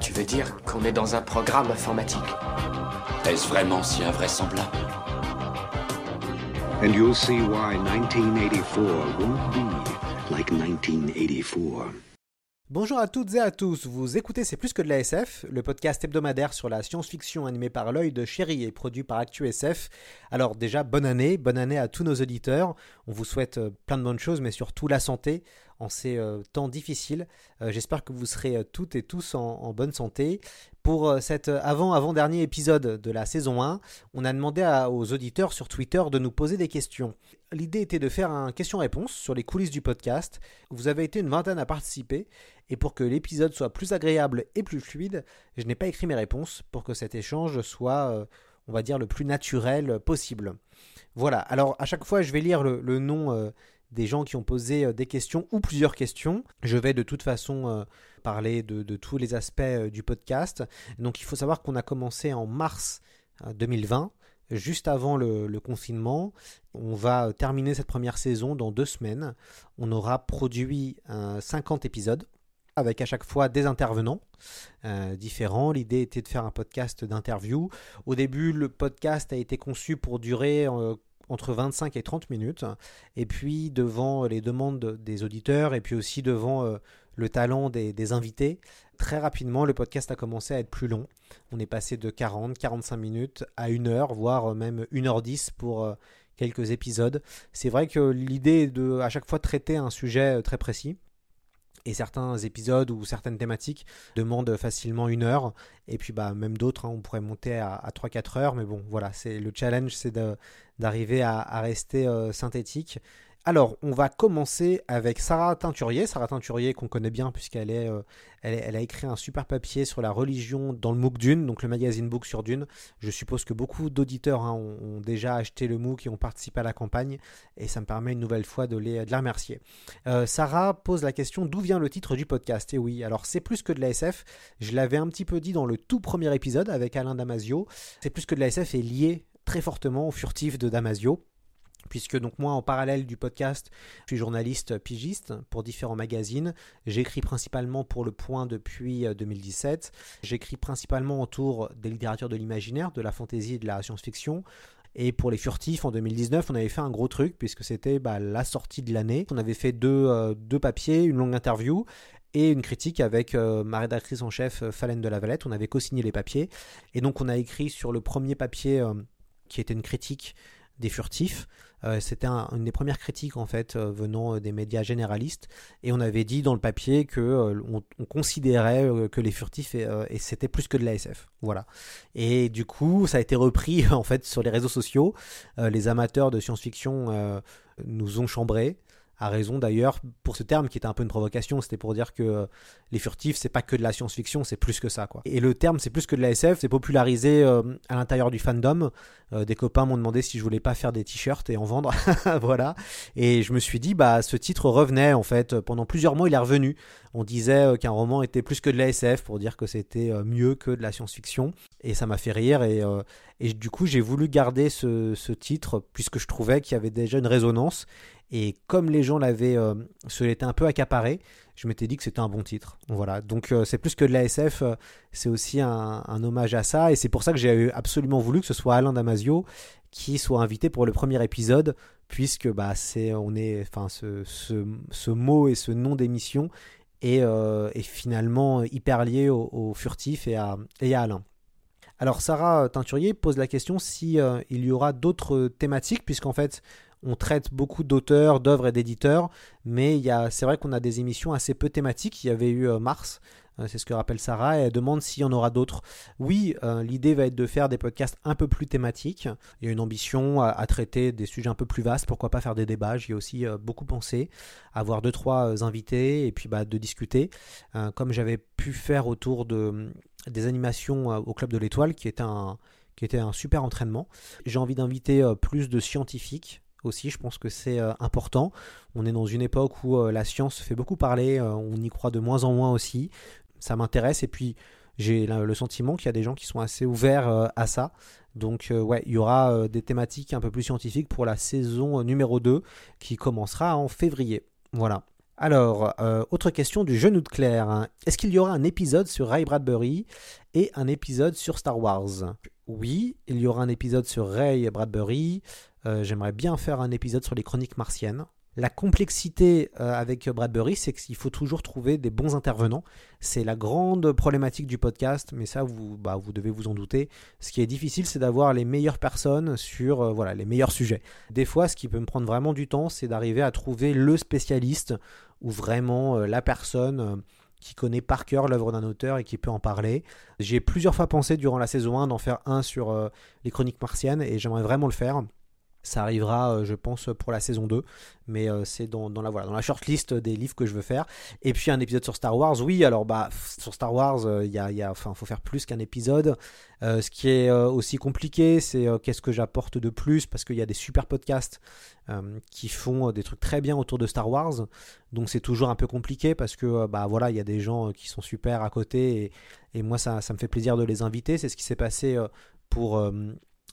Tu veux dire qu'on est dans un programme informatique Est-ce vraiment si invraisemblable And you'll see why 1984 won't be like 1984. Bonjour à toutes et à tous, vous écoutez C'est plus que de la SF, le podcast hebdomadaire sur la science-fiction animé par l'œil de chéri et produit par ActuSF. Alors déjà, bonne année, bonne année à tous nos auditeurs. On vous souhaite euh, plein de bonnes choses, mais surtout la santé en ces euh, temps difficiles. Euh, J'espère que vous serez euh, toutes et tous en, bonne santé. Pour cet avant-avant-dernier épisode de la saison 1, on a demandé aux auditeurs sur Twitter de nous poser des questions. L'idée était de faire un question-réponse sur les coulisses du podcast. Vous avez été une vingtaine à participer, et pour que l'épisode soit plus agréable et plus fluide, je n'ai pas écrit mes réponses pour que cet échange soit, on va dire, le plus naturel possible. Voilà, alors à chaque fois je vais lire le, nom des gens qui ont posé euh, des questions ou plusieurs questions. Je vais de toute façon euh, parler de, tous les aspects euh, du podcast. Donc il faut savoir qu'on a commencé en mars euh, 2020, juste avant le, confinement. On va terminer cette première saison dans deux semaines. On aura produit euh, 50 épisodes avec à chaque fois des intervenants différents. L'idée était de faire un podcast d'interview. Au début, le podcast a été conçu pour durer entre 25 et 30 minutes. Et puis, devant les demandes des auditeurs et puis aussi devant euh, le talent des, invités, très rapidement, le podcast a commencé à être plus long. On est passé de 40, 45 minutes à 1 heure, voire même 1h10 pour euh, quelques épisodes. C'est vrai que l'idée est de à chaque fois traiter un sujet euh, très précis. Et certains épisodes ou certaines thématiques demandent facilement une heure. Et puis bah, même d'autres, hein, on pourrait monter à, à 3-4 heures. Mais bon, voilà, c'est le challenge, c'est d'arriver à, à rester euh, synthétique. Alors, on va commencer avec Sarah Teinturier. Sarah Teinturier, qu'on connaît bien, puisqu'elle euh, a écrit un super papier sur la religion dans le MOOC Dune, donc le magazine Book sur Dune. Je suppose que beaucoup d'auditeurs hein, ont, déjà acheté le MOOC et ont participé à la campagne. Et ça me permet une nouvelle fois de, les, de la remercier. Euh, Sarah pose la question d'où vient le titre du podcast? Et oui, alors c'est plus que de la SF. Je l'avais un petit peu dit dans le tout premier épisode avec Alain Damasio. C'est plus que de la SF est lié très fortement au furtif de Damasio. Puisque donc moi en parallèle du podcast, je suis journaliste pigiste pour différents magazines. J'écris principalement pour Le Point depuis euh, 2017. J'écris principalement autour des littératures de l'imaginaire, de la fantaisie et de la science-fiction. Et pour les furtifs, en 2019, on avait fait un gros truc, puisque c'était bah, la sortie de l'année. On avait fait deux, euh, deux papiers, une longue interview et une critique avec euh, ma rédactrice en chef, euh, Falène de la Valette. On avait co-signé les papiers. Et donc, on a écrit sur le premier papier, euh, qui était une critique des furtifs. Euh, c'était un- une des premières critiques en fait euh, venant euh, des médias généralistes. Et on avait dit dans le papier que on, on considérait que les furtifs et, c'était plus que de la SF voilà. Et du coup ça a été repris en fait sur les réseaux sociaux. Les amateurs de science-fiction nous ont chambrés à raison d'ailleurs pour ce terme qui était un peu une provocation c'était pour dire que euh, les furtifs c'est pas que de la science-fiction c'est plus que ça quoi. Et le terme c'est plus que de la SF c'est popularisé euh, à l'intérieur du fandom. Euh, des copains m'ont demandé si je voulais pas faire des t-shirts et en vendre. Voilà. Et je me suis dit bah ce titre revenait en fait. Pendant plusieurs mois il est revenu. On disait qu'un roman était plus que de la SF pour dire que c'était mieux que de la science-fiction. Et ça m'a fait rire et, et du coup j'ai voulu garder ce, ce titre puisque je trouvais qu'il y avait déjà une résonance et comme les gens l'avaient euh, se l'étaient un peu accaparé je m'étais dit que c'était un bon titre. Voilà. Donc euh, c'est plus que de la SF euh, c'est aussi un, hommage à ça. Et c'est pour ça que j'ai absolument voulu que ce soit Alain Damasio qui soit invité pour le premier épisode puisque bah c'est on est enfin ce, ce, ce mot et ce nom d'émission est, est finalement hyper lié au, furtif et à, et Alain. Alors Sarah Teinturier pose la question si il y aura d'autres thématiques puisqu'en fait on traite beaucoup d'auteurs, d'œuvres et d'éditeurs, mais c'est vrai qu'on a des émissions assez peu thématiques. Il y avait eu euh, Mars Euh, c'est ce que rappelle Sarah. Et elle demande s'il y en aura d'autres. Oui, euh, l'idée va être de faire des podcasts un peu plus thématiques. Il y a une ambition à, traiter des sujets un peu plus vastes. Pourquoi pas faire des débats J'y ai aussi beaucoup pensé. Avoir deux, trois euh, invités et puis bah, de discuter. Comme j'avais pu faire autour de, des animations au Club de l'Étoile, qui était un qui était un super entraînement. J'ai envie d'inviter plus de scientifiques aussi, je pense que c'est euh, important. On est dans une époque où euh, la science fait beaucoup parler, euh, on y croit de moins en moins aussi. Ça m'intéresse et puis j'ai le sentiment qu'il y a des gens qui sont assez ouverts à ça. Donc ouais, il y aura des thématiques un peu plus scientifiques pour la saison numéro 2 qui commencera en février. Voilà. Alors, autre question du genou de Claire. Est-ce qu'il y aura un épisode sur Ray Bradbury et un épisode sur Star Wars? Oui, il y aura un épisode sur Ray Bradbury. Euh, J'aimerais bien faire un épisode sur les chroniques martiennes. La complexité euh, avec Bradbury, c'est qu'il faut toujours trouver des bons intervenants. C'est la grande problématique du podcast, mais ça, vous, bah, vous devez vous en douter. Ce qui est difficile, c'est d'avoir les meilleures personnes sur euh, voilà, les meilleurs sujets. Des fois, ce qui peut me prendre vraiment du temps, c'est d'arriver à trouver le spécialiste ou vraiment la personne qui connaît par cœur l'œuvre d'un auteur et qui peut en parler. J'ai plusieurs fois pensé durant la saison 1 d'en faire un sur euh, les chroniques martiennes et j'aimerais vraiment le faire. Ça arrivera, euh, je pense, pour la saison 2, mais euh, c'est dans, la voilà, dans la shortlist des livres que je veux faire. Et puis un épisode sur Star Wars, oui, alors bah sur Star Wars, euh, il y a, y a- enfin, faut faire plus qu'un épisode. Ce qui est aussi compliqué, c'est qu'est-ce que j'apporte de plus, parce qu'il y a des super podcasts qui font des trucs très bien autour de Star Wars. Donc c'est toujours un peu compliqué parce que bah voilà, il y a des gens qui sont super à côté et, et moi ça, ça me fait plaisir de les inviter. C'est ce qui s'est passé pour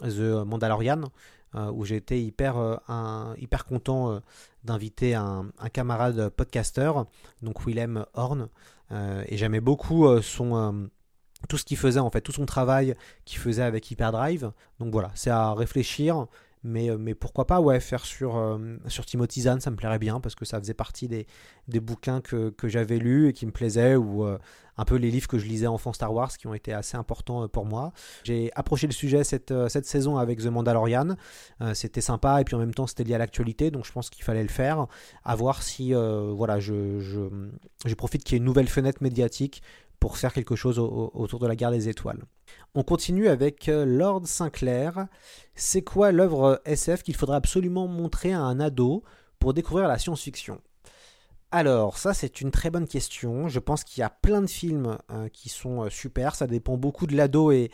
The Mandalorian où j'ai été hyper, euh, hyper content euh, d'inviter un, camarade podcasteur, donc Willem Horn, euh, et j'aimais beaucoup euh, son euh, tout ce qu'il faisait en fait, tout son travail qu'il faisait avec Hyperdrive. Donc voilà, c'est à réfléchir. Mais, euh, mais pourquoi pas ouais, faire sur, euh, sur Timothy Zahn, ça me plairait bien parce que ça faisait partie des, des bouquins que, que j'avais lus et qui me plaisaient ou euh, un peu les livres que je lisais enfant Star Wars qui ont été assez importants euh, pour moi. J'ai approché le sujet cette, cette saison avec The Mandalorian. C'était sympa et puis en même temps c'était lié à l'actualité donc je pense qu'il fallait le faire. À voir si voilà, je, je, je profite qu'il y ait une nouvelle fenêtre médiatique pour faire quelque chose au- au- autour de la guerre des étoiles. On continue avec euh, Lord Sinclair. C'est quoi l'œuvre SF qu'il faudrait absolument montrer à un ado pour découvrir la science-fiction? Alors, ça c'est une très bonne question. Je pense qu'il y a plein de films euh, qui sont euh, super. Ça dépend beaucoup de l'ado et,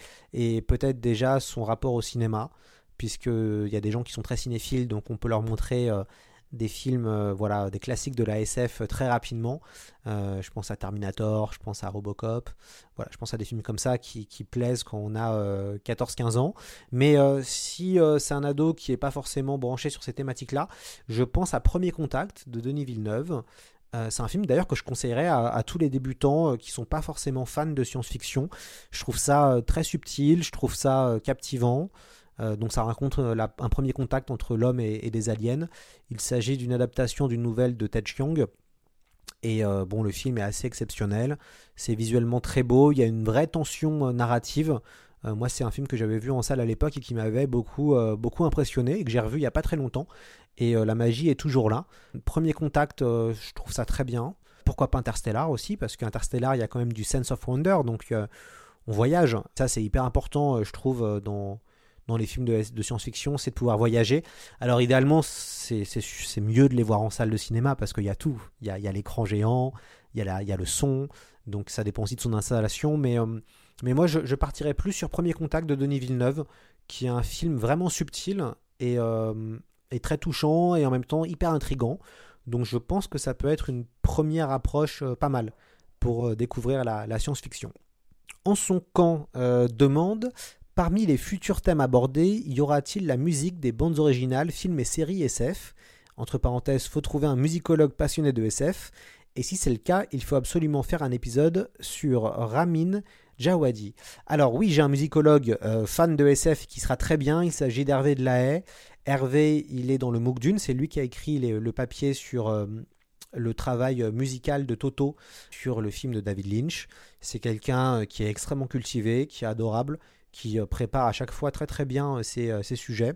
peut-être déjà son rapport au cinéma, puisqu'il y a des gens qui sont très cinéphiles, donc on peut leur montrer des films, euh, voilà, des classiques de la SF euh, très rapidement. Euh, je pense à Terminator, je pense à Robocop. Voilà, je pense à des films comme ça qui, qui plaisent quand on a euh, 14-15 ans. Mais si c'est un ado qui n'est pas forcément branché sur ces thématiques-là, je pense à Premier Contact de Denis Villeneuve. C'est un film d'ailleurs que je conseillerais à, à tous les débutants qui sont pas forcément fans de science-fiction. Je trouve ça très subtil, je trouve ça captivant. Euh, donc ça raconte euh, un premier contact entre l'homme et, et des aliens. Il s'agit d'une adaptation d'une nouvelle de Ted Chiang. Et euh, bon, le film est assez exceptionnel. C'est visuellement très beau. Il y a une vraie tension narrative. Moi, c'est un film que j'avais vu en salle à l'époque et qui m'avait beaucoup, beaucoup impressionné et que j'ai revu il n'y a pas très longtemps. Et la magie est toujours là. Premier contact, je trouve ça très bien. Pourquoi pas Interstellar aussi? Parce qu'Interstellar, il y a quand même du sense of wonder. Donc, on voyage. Ça, c'est hyper important, je trouve, dans, dans les films de, science-fiction, c'est de pouvoir voyager. Alors, idéalement, c'est mieux de les voir en salle de cinéma parce qu'il y a tout. Il y a, l'écran géant, il y, a le son. Donc, ça dépend aussi de son installation. Mais, euh, moi, je, partirais plus sur Premier Contact de Denis Villeneuve, qui est un film vraiment subtil et, euh, et très touchant et en même temps hyper intrigant. Donc, je pense que ça peut être une première approche euh, pas mal pour découvrir la, science-fiction. En son camp demande Parmi les futurs thèmes abordés, y aura-t-il la musique des bandes originales, films et séries SF Entre parenthèses, faut trouver un musicologue passionné de SF. Et si c'est le cas, il faut absolument faire un épisode sur Ramin Djawadi. Alors oui, j'ai un musicologue euh, fan de SF qui sera très bien. Il s'agit d'Hervé de la Haye. Hervé, il est dans le MOOC Dune. C'est lui qui a écrit le papier sur euh, le travail musical de Toto sur le film de David Lynch. C'est quelqu'un euh, qui est extrêmement cultivé, qui est adorable, qui euh, prépare à chaque fois très très bien euh, ses, euh, ses sujets.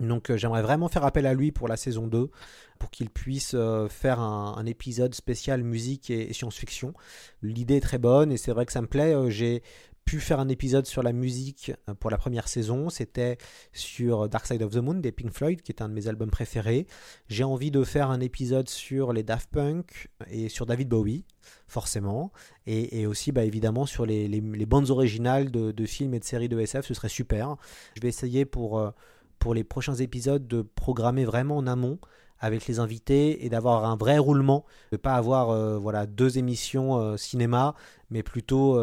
Donc j'aimerais vraiment faire appel à lui pour la saison 2, pour qu'il puisse faire un, épisode spécial musique et, science-fiction. L'idée est très bonne et c'est vrai que ça me plaît. J'ai pu faire un épisode sur la musique euh, pour la première saison. C'était sur Dark Side of the Moon des Pink Floyd, qui est un de mes albums préférés. J'ai envie de faire un épisode sur les Daft Punk et sur David Bowie, forcément. Et, aussi, bah, évidemment, sur les, les- bandes originales de, de films et de séries de SF. Ce serait super. Je vais essayer pour, euh, pour les prochains épisodes de programmer vraiment en amont avec les invités et d'avoir un vrai roulement, de pas avoir euh, voilà deux émissions cinéma, mais plutôt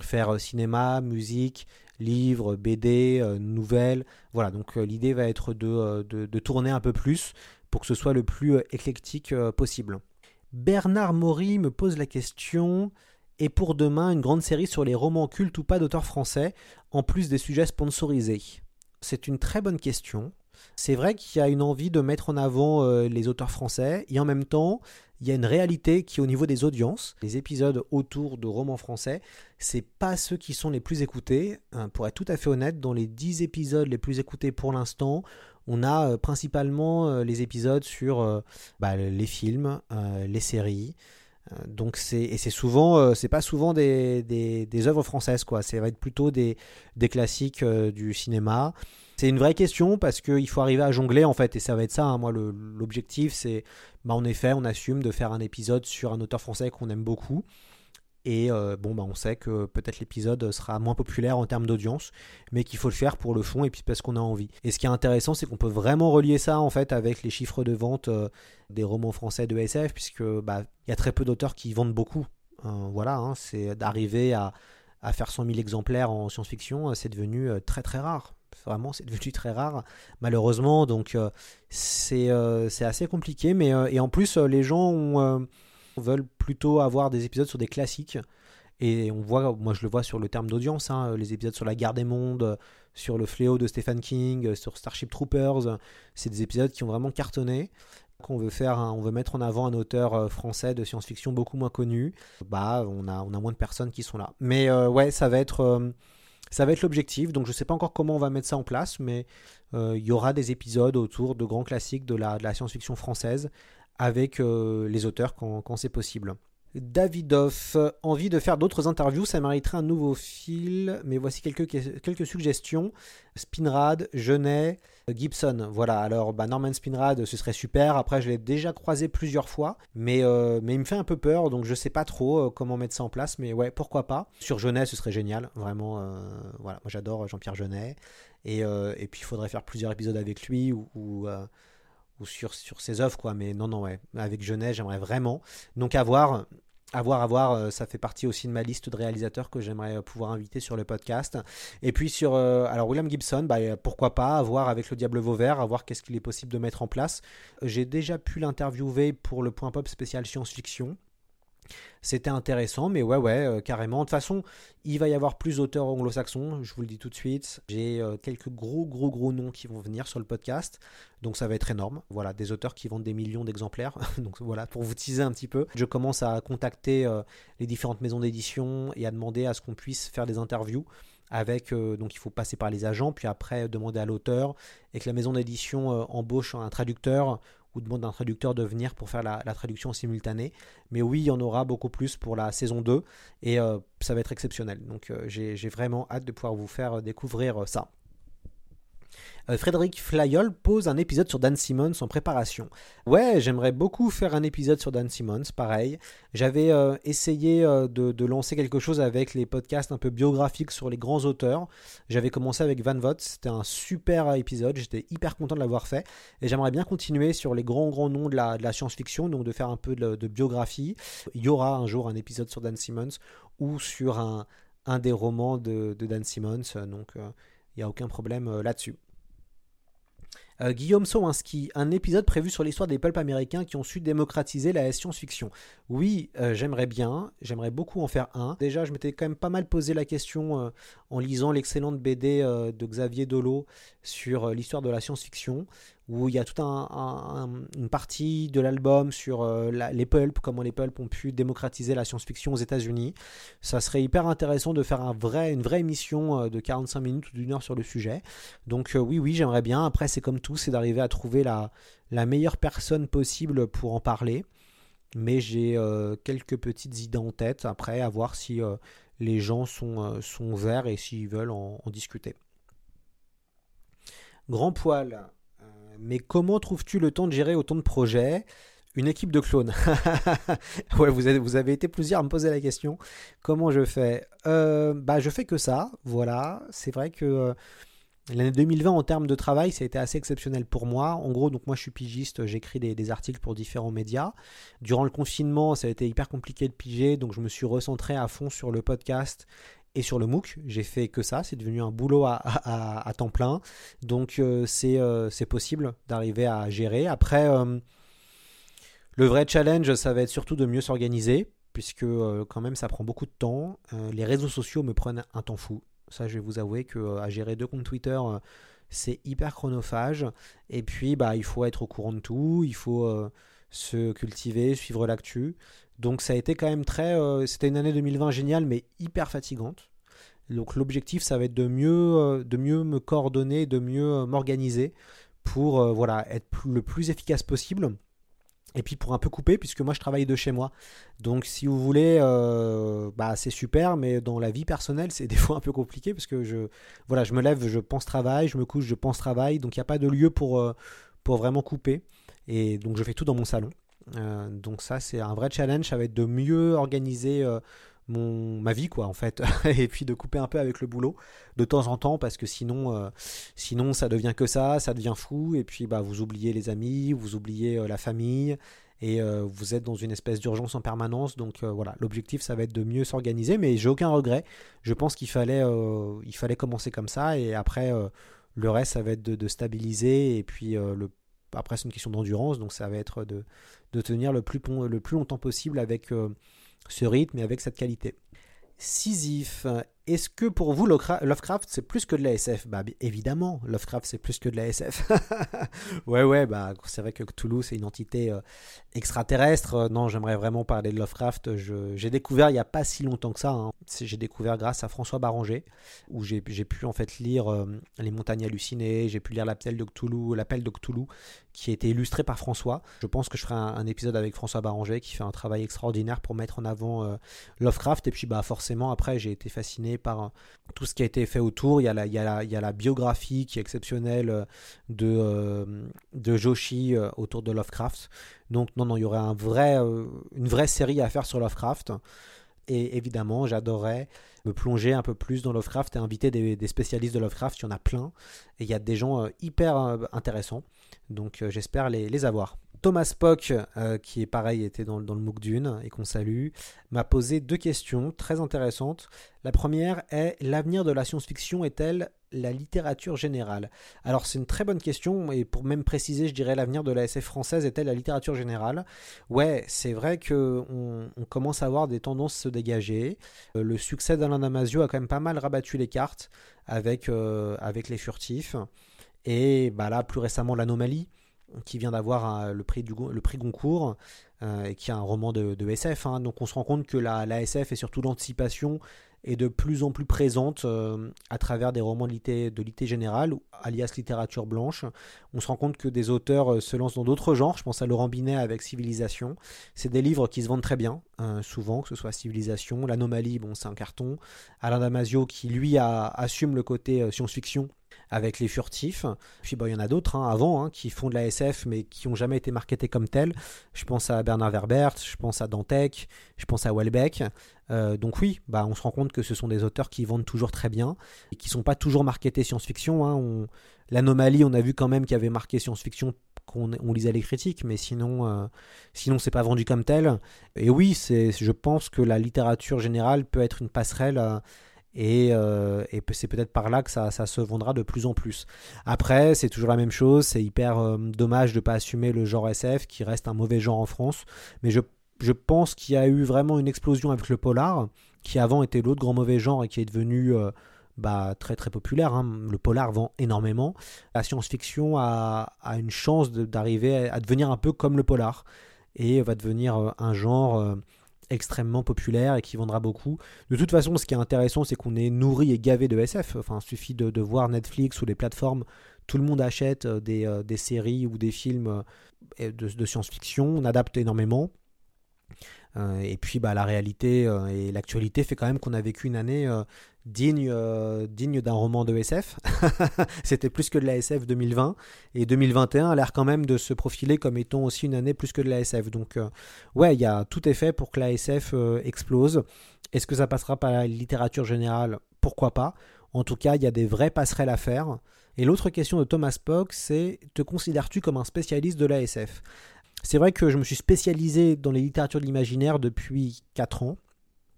faire euh, cinéma, musique, livres, BD, euh, nouvelles. Voilà, donc euh, l'idée va être de, de, de tourner un peu plus pour que ce soit le plus éclectique possible. Bernard Maury me pose la question et pour demain une grande série sur les romans cultes ou pas d'auteurs français, en plus des sujets sponsorisés? C'est une très bonne question. C'est vrai qu'il y a une envie de mettre en avant euh, les auteurs français et en même temps, il y a une réalité qui au niveau des audiences. Les épisodes autour de romans français, c'est pas ceux qui sont les plus écoutés. Hein, pour être tout à fait honnête, dans les 10 épisodes les plus écoutés pour l'instant, on a euh, principalement euh, les épisodes sur euh, bah, les films, euh, les séries. Euh, donc c'est et c'est souvent euh, c'est pas souvent des, œuvres françaises quoi. Ça va être plutôt des, classiques euh, du cinéma. C'est une vraie question parce qu'il faut arriver à jongler en fait et ça va être ça. hein. Moi l'objectif c'est bah, en effet on assume de faire un épisode sur un auteur français qu'on aime beaucoup. Et euh, bon, bah, on sait que peut-être l'épisode sera moins populaire en termes d'audience, mais qu'il faut le faire pour le fond et puis parce qu'on a envie. Et ce qui est intéressant, c'est qu'on peut vraiment relier ça en fait avec les chiffres de vente euh, des romans français de SF, puisque bah, il y a très peu d'auteurs qui vendent beaucoup. Euh, voilà, hein, c'est d'arriver à, à faire 100 000 exemplaires en science-fiction, c'est devenu très très rare. Vraiment, c'est devenu très rare, malheureusement. Donc, euh, c'est euh, c'est assez compliqué. Mais, euh, et en plus, les gens veulent plutôt avoir des épisodes sur des classiques. Et on voit, moi je le vois sur le terme d'audience, hein, les épisodes sur la guerre des mondes, sur le fléau de Stephen King, sur Starship Troopers, c'est des épisodes qui ont vraiment cartonné. Qu'on veut faire, on veut mettre en avant un auteur français de science-fiction beaucoup moins connu, bah on a, on a moins de personnes qui sont là. Mais ouais, ça va être, ça va être l'objectif. Donc je sais pas encore comment on va mettre ça en place, mais euh, il y aura des épisodes autour de grands classiques de la, science-fiction française avec euh, les auteurs quand c'est possible. Davidoff, envie de faire d'autres interviews, ça mériterait un nouveau fil, mais voici quelques, suggestions. Spinrad, Genet, Gibson, voilà, alors bah, Norman Spinrad, ce serait super, après je l'ai déjà croisé plusieurs fois, mais, euh, mais il me fait un peu peur, donc je sais pas trop euh, comment mettre ça en place, mais ouais, pourquoi pas. Sur Genet, ce serait génial, vraiment, euh, voilà, moi j'adore Jean-Pierre Genet, et, puis il faudrait faire plusieurs épisodes avec lui, ou sur, sur ses œuvres, quoi. Mais non, non, ouais. Avec Genet, j'aimerais vraiment. Donc, à voir, à voir, à voir. euh, Ça fait partie aussi de ma liste de réalisateurs que j'aimerais euh, pouvoir inviter sur le podcast. Et puis, sur. euh, alors, William Gibson, bah, pourquoi pas, à voir avec le Diable Vauvert, à voir qu'est-ce qu'il est possible de mettre en place. J'ai déjà pu l'interviewer pour le point pop spécial science-fiction. C'était intéressant, mais ouais, ouais, euh, carrément. De toute façon, il va y avoir plus d'auteurs anglo-saxons, je vous le dis tout de suite. J'ai euh, quelques gros, gros, gros noms qui vont venir sur le podcast, donc ça va être énorme. Voilà, des auteurs qui vendent des millions d'exemplaires. donc voilà, pour vous teaser un petit peu, je commence à contacter euh, les différentes maisons d'édition et à demander à ce qu'on puisse faire des interviews. Avec, donc il faut passer par les agents, puis après demander à l'auteur, et que la maison d'édition embauche un traducteur ou demande un traducteur de venir pour faire la, traduction simultanée. Mais oui, il y en aura beaucoup plus pour la saison 2 et euh, ça va être exceptionnel. Donc euh, j'ai vraiment hâte de pouvoir vous faire découvrir euh, ça. Euh, Frédéric Flyol pose un épisode sur Dan Simmons en préparation. Ouais, j'aimerais beaucoup faire un épisode sur Dan Simmons, pareil. J'avais euh, essayé euh, de, lancer quelque chose avec les podcasts un peu biographiques sur les grands auteurs. J'avais commencé avec Van Vogt, c'était un super épisode, j'étais hyper content de l'avoir fait. Et j'aimerais bien continuer sur les grands grands noms de la, science-fiction, donc de faire un peu de, biographie. Il y aura un jour un épisode sur Dan Simmons ou sur un, des romans de, Dan Simmons, donc il n'y a aucun problème euh, là-dessus. Euh, Guillaume Sowinski, un épisode prévu sur l'histoire des pulps américains qui ont su démocratiser la science-fiction. Oui, euh, j'aimerais bien, j'aimerais beaucoup en faire un. Déjà, je m'étais quand même pas mal posé la question euh, en lisant l'excellente BD de Xavier Dolo sur l'histoire de la science-fiction. Où il y a toute un, un, une partie de l'album sur euh, les pulps, comment les pulps ont pu démocratiser la science-fiction aux États-Unis. Ça serait hyper intéressant de faire une vraie émission euh, de 45 minutes ou d'une heure sur le sujet. Donc euh, oui, oui, j'aimerais bien. Après, c'est comme tout, c'est d'arriver à trouver la, meilleure personne possible pour en parler. Mais j'ai quelques petites idées en tête. Après, à voir si les gens sont, sont verts et s'ils veulent en, en discuter. Grand poil, mais comment trouves-tu le temps de gérer autant de projets? Une équipe de clones. ouais, vous avez, vous avez, été plusieurs à me poser la question. Comment je fais? Euh, Bah, je fais que ça. Voilà. C'est vrai que euh, l'année 2020 en termes de travail, ça a été assez exceptionnel pour moi. En gros, donc moi, je suis pigiste. J'écris des, des, articles pour différents médias. Durant le confinement, ça a été hyper compliqué de piger, donc je me suis recentré à fond sur le podcast et sur le MOOC. J'ai fait que ça, c'est devenu un boulot à, temps plein. Donc euh, c'est euh, possible d'arriver à gérer. Après, euh, le vrai challenge, ça va être surtout de mieux s'organiser, puisque quand même ça prend beaucoup de temps. Les réseaux sociaux me prennent un temps fou. Ça, je vais vous avouer que à gérer deux comptes Twitter, c'est hyper chronophage. Et puis, bah, il faut être au courant de tout, il faut se cultiver, suivre l'actu. Donc ça a été quand même très... Euh, C'était une année 2020 géniale, mais hyper fatigante. Donc l'objectif, ça va être de mieux, euh, de mieux me coordonner, de mieux euh, m'organiser pour voilà, être le plus efficace possible. Et puis pour un peu couper, puisque moi je travaille de chez moi. Donc si vous voulez, bah, c'est super, mais dans la vie personnelle, c'est des fois un peu compliqué, parce que je, voilà, je me lève, je pense travail, je me couche, je pense travail. Donc il n'y a pas de lieu pour vraiment couper. Et donc je fais tout dans mon salon. Euh, donc ça c'est un vrai challenge, ça va être de mieux organiser euh, mon, ma vie quoi en fait, et puis de couper un peu avec le boulot de temps en temps parce que sinon, euh, sinon ça devient que ça, ça devient fou. Et puis bah, vous oubliez les amis, vous oubliez la famille. Et vous êtes dans une espèce d'urgence en permanence. Donc voilà l'objectif ça va être de mieux s'organiser. Mais j'ai aucun regret, je pense qu'il fallait, il fallait commencer comme ça. Et après le reste ça va être de, de stabiliser. Et puis le après c'est une question d'endurance donc ça va être de, de tenir le plus, le plus longtemps possible avec euh, ce rythme et avec cette qualité. Sisyphe, est-ce que pour vous Lovecraft c'est plus que de la SF Bah évidemment, Lovecraft c'est plus que de la SF. ouais ouais, bah c'est vrai que Cthulhu c'est une entité euh, extraterrestre. Non, j'aimerais vraiment parler de Lovecraft. J'ai découvert il n'y a pas si longtemps que ça. Hein. J'ai découvert grâce à François Barranger, où j'ai pu en fait lire euh, Les Montagnes Hallucinées, j'ai pu lire l'appel de Cthulhu, l'appel de Cthulhu, qui a été illustré par François. Je pense que je ferai un, épisode avec François Barranger qui fait un travail extraordinaire pour mettre en avant euh, Lovecraft. Et puis bah forcément après j'ai été fasciné par tout ce qui a été fait autour. Il y a la, biographie qui est exceptionnelle euh, de, euh, de Joshi euh, autour de Lovecraft. Donc non, non, il y aurait euh, une vraie série à faire sur Lovecraft. Et évidemment, j'adorerais me plonger un peu plus dans Lovecraft et inviter des, spécialistes de Lovecraft. Il y en a plein. Et il y a des gens hyper intéressants. Donc j'espère les avoir. Thomas Pock, euh, qui est pareil, était dans, le MOOC Dune et qu'on salue, m'a posé deux questions très intéressantes. La première est l'avenir de la science-fiction est-elle la littérature générale? Alors c'est une très bonne question et pour même préciser, je dirais l'avenir de la SF française est-elle la littérature générale? Ouais, c'est vrai que on, commence à voir des tendances se dégager. Euh, le succès d'Alain Damasio a quand même pas mal rabattu les cartes avec, euh, les furtifs. Et bah là, plus récemment, l'anomalie qui vient d'avoir le prix, du, prix Goncourt, euh, et qui est un roman de, SF. Hein. Donc on se rend compte que la, SF et surtout l'anticipation est de plus en plus présente euh, à travers des romans de l'ité, générale, alias littérature blanche. On se rend compte que des auteurs euh, se lancent dans d'autres genres. Je pense à Laurent Binet avec Civilisation. C'est des livres qui se vendent très bien, souvent, que ce soit Civilisation, L'Anomalie, bon, c'est un carton. Alain Damasio qui, lui, a, assume le côté science-fiction avec les furtifs. Puis bah, il y en a d'autres hein, avant hein, qui font de la SF mais qui n'ont jamais été marketés comme tels. Je pense à Bernard Verbert, je pense à Dantec, je pense à Welbeck. Euh, donc oui, bah, on se rend compte que ce sont des auteurs qui vendent toujours très bien et qui sont pas toujours marketés science-fiction. Hein. On... L'anomalie, on a vu quand même qu'il y avait marqué science-fiction qu'on on lisait les critiques, mais sinon, euh, sinon c'est pas vendu comme tel. Et oui, c'est, je pense que la littérature générale peut être une passerelle. À, et, euh, et c'est peut-être par là que ça, se vendra de plus en plus. Après, c'est toujours la même chose, c'est hyper euh, dommage de ne pas assumer le genre SF, qui reste un mauvais genre en France, mais je, pense qu'il y a eu vraiment une explosion avec le polar, qui avant était l'autre grand mauvais genre et qui est devenu... Euh, bah, très très populaire. hein. Le polar vend énormément. La science-fiction a, une chance d'arriver à, devenir un peu comme le polar et va devenir un genre extrêmement populaire et qui vendra beaucoup. De toute façon, ce qui est intéressant, c'est qu'on est nourri et gavé de SF. Enfin, il suffit de, voir Netflix ou les plateformes. Tout le monde achète euh, des, euh, des séries ou des films euh, de science-fiction. On adapte énormément. Euh, et puis bah, la réalité euh, et l'actualité fait quand même qu'on a vécu une année euh, digne, digne d'un roman de SF. C'était plus que de la SF 2020. Et 2021 a l'air quand même de se profiler comme étant aussi une année plus que de la SF. Donc ouais, il y a tout est fait pour que la SF explose. Est-ce que ça passera par la littérature générale? Pourquoi pas? En tout cas, il y a des vraies passerelles à faire. Et l'autre question de Thomas Pock, c'est te considères-tu comme un spécialiste de la SF c'est vrai que je me suis spécialisé dans les littératures de l'imaginaire depuis 4 ans.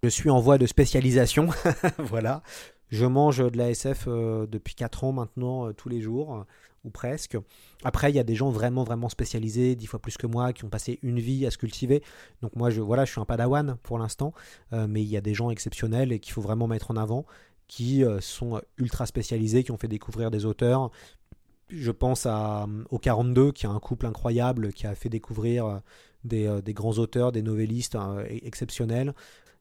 Je suis en voie de spécialisation. voilà. Je mange de la SF euh, depuis 4 ans maintenant, euh, tous les jours, ou presque. Après, il y a des gens vraiment, vraiment spécialisés, 10 fois plus que moi, qui ont passé une vie à se cultiver. Donc moi, je, voilà, je suis un padawan pour l'instant. euh, mais il y a des gens exceptionnels et qu'il faut vraiment mettre en avant, qui sont ultra spécialisés, qui ont fait découvrir des auteurs, je pense à, au 42, qui est un couple incroyable, qui a fait découvrir euh, des, euh, des grands auteurs, des novellistes euh, exceptionnels.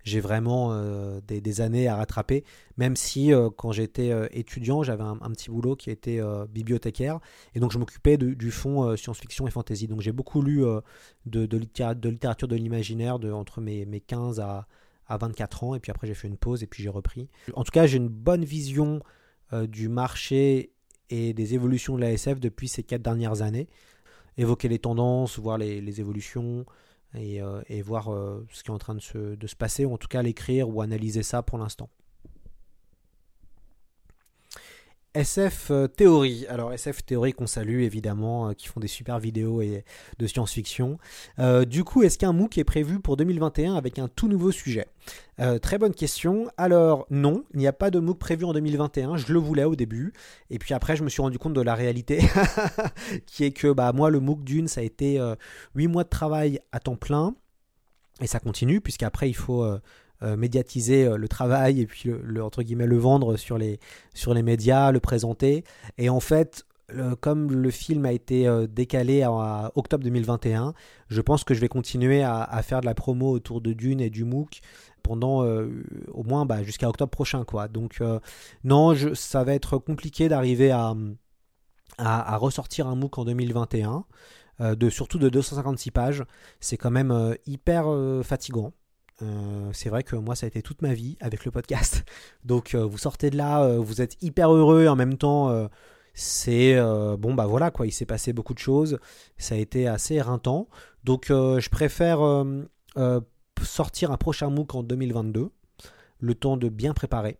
J'ai vraiment euh, des, années à rattraper, même si euh, quand j'étais euh, étudiant, j'avais un, petit boulot qui était euh, bibliothécaire, et donc je m'occupais du fonds euh, science-fiction et fantasy. Donc j'ai beaucoup lu euh, de, de, littéra- de littérature de l'imaginaire entre mes, mes 15 à, à 24 ans, et puis après j'ai fait une pause, et puis j'ai repris. En tout cas, j'ai une bonne vision euh, du marché et des évolutions de la SF depuis ces quatre dernières années. Évoquer les tendances, voir les, évolutions et, euh, voir euh, ce qui est en train de se passer, ou en tout cas l'écrire ou analyser ça pour l'instant. SF euh, Théorie. Alors SF Théorie qu'on salue évidemment, euh, qui font des super vidéos et de science-fiction. Euh, du coup, est-ce qu'un MOOC est prévu pour 2021 avec un tout nouveau sujet? Très bonne question. Alors non, il n'y a pas de MOOC prévu en 2021. Je le voulais au début, et puis après je me suis rendu compte de la réalité, qui est que bah moi le MOOC d'une ça a été euh, 8 mois de travail à temps plein, et ça continue puisqu'après il faut euh, médiatiser euh, le travail et puis le, entre guillemets le vendre sur les sur les médias, le présenter. Et en fait, comme le film a été euh, décalé à, à octobre 2021, je pense que je vais continuer à, faire de la promo autour de Dune et du MOOC pendant au moins bah, jusqu'à octobre prochain quoi. Donc non, ça va être compliqué d'arriver à, à, ressortir un MOOC en 2021. euh, de, surtout de 256 pages, c'est quand même hyper fatigant. Euh, c'est vrai que moi ça a été toute ma vie avec le podcast. Donc euh, vous sortez de là, euh, vous êtes hyper heureux en même temps c'est bon bah voilà quoi, il s'est passé beaucoup de choses, ça a été assez éreintant. Donc je préfère sortir un prochain MOOC en 2022, le temps de bien préparer,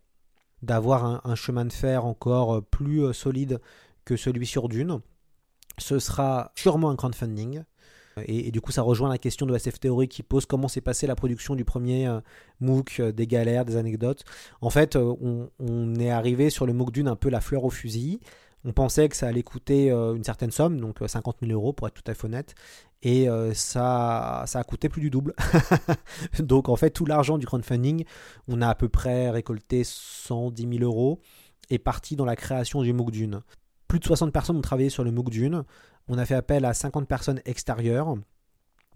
d'avoir un, un chemin de fer encore plus solide que celui sur Dune. Ce sera sûrement un crowdfunding. Et, du coup, ça rejoint la question de SF Theory qui pose comment s'est passée la production du premier euh, MOOC, euh, des galères, des anecdotes. En fait, euh, on, est arrivé sur le MOOC d'une un peu la fleur au fusil. On pensait que ça allait coûter une certaine somme, donc euh, 50 000 euros pour être tout à fait honnête. Et ça, ça a coûté plus du double. donc en fait, tout l'argent du crowdfunding, on a à peu près récolté 110 000 euros, est parti dans la création du MOOC d'une. Plus de 60 personnes ont travaillé sur le MOOC d'une. On a fait appel à 50 personnes extérieures.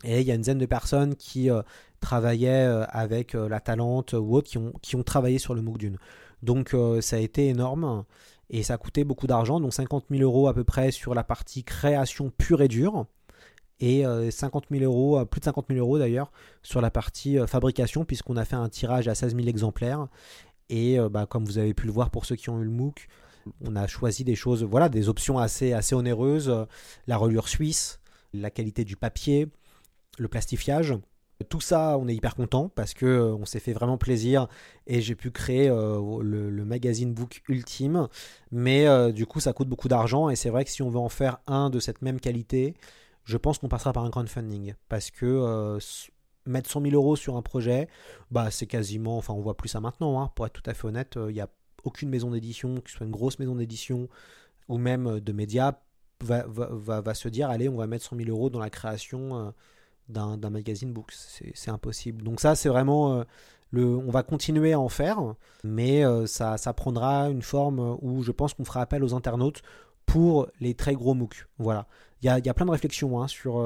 Et il y a une dizaine de personnes qui euh, travaillaient euh, avec euh, la Talente ou autres qui ont, travaillé sur le MOOC d'une. Donc ça a été énorme et ça a coûté beaucoup d'argent, donc 50 000 euros à peu près sur la partie création pure et dure et euh, 50 000 euros, plus de 50 000 euros d'ailleurs, sur la partie fabrication puisqu'on a fait un tirage à 16 000 exemplaires et bah, comme vous avez pu le voir pour ceux qui ont eu le MOOC, on a choisi des choses, voilà, des options assez, assez onéreuses, la reliure suisse, la qualité du papier, le plastifiage. Tout ça, on est hyper content parce que euh, on s'est fait vraiment plaisir et j'ai pu créer euh, le, magazine book ultime. Mais euh, du coup, ça coûte beaucoup d'argent et c'est vrai que si on veut en faire un de cette même qualité, je pense qu'on passera par un crowdfunding parce que mettre 100 000 euros sur un projet, bah c'est quasiment, enfin on voit plus ça maintenant. hein, pour être tout à fait honnête, il n'y a aucune maison d'édition, que ce soit une grosse maison d'édition ou même euh, de médias, va, se dire allez, on va mettre 100 000 euros dans la création euh, d'un magazine books. C'est impossible. Donc ça, c'est vraiment euh, Le, on va continuer à en faire, mais ça, prendra une forme où je pense qu'on fera appel aux internautes pour les très gros MOOC. Voilà. Il y a, plein de réflexions hein, sur.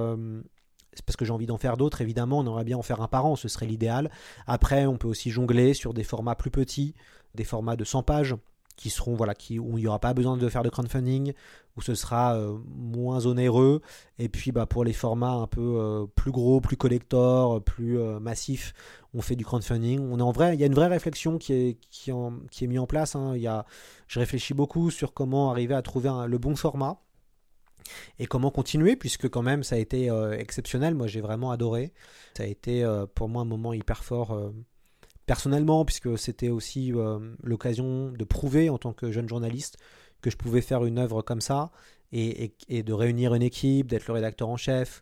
c'est parce que j'ai envie d'en faire d'autres, évidemment, on aimerait bien en faire un par an, ce serait l'idéal. Après, on peut aussi jongler sur des formats plus petits, des formats de 100 pages, qui seront, voilà, qui, où il n'y aura pas besoin de faire de crowdfunding, où ce sera euh, moins onéreux. Et puis, bah, pour les formats un peu euh, plus gros, plus collector, plus euh, massifs, on fait du crowdfunding. On est en vrai, il y a une vraie réflexion qui est, qui en- qui est mise en place. hein. Il y a, je réfléchis beaucoup sur comment arriver à trouver le bon format et comment continuer, puisque quand même ça a été exceptionnel. Moi, j'ai vraiment adoré. Ça a été pour moi un moment hyper fort personnellement, puisque c'était aussi euh, l'occasion de prouver en tant que jeune journaliste que je pouvais faire une œuvre comme ça et, de réunir une équipe, d'être le rédacteur en chef,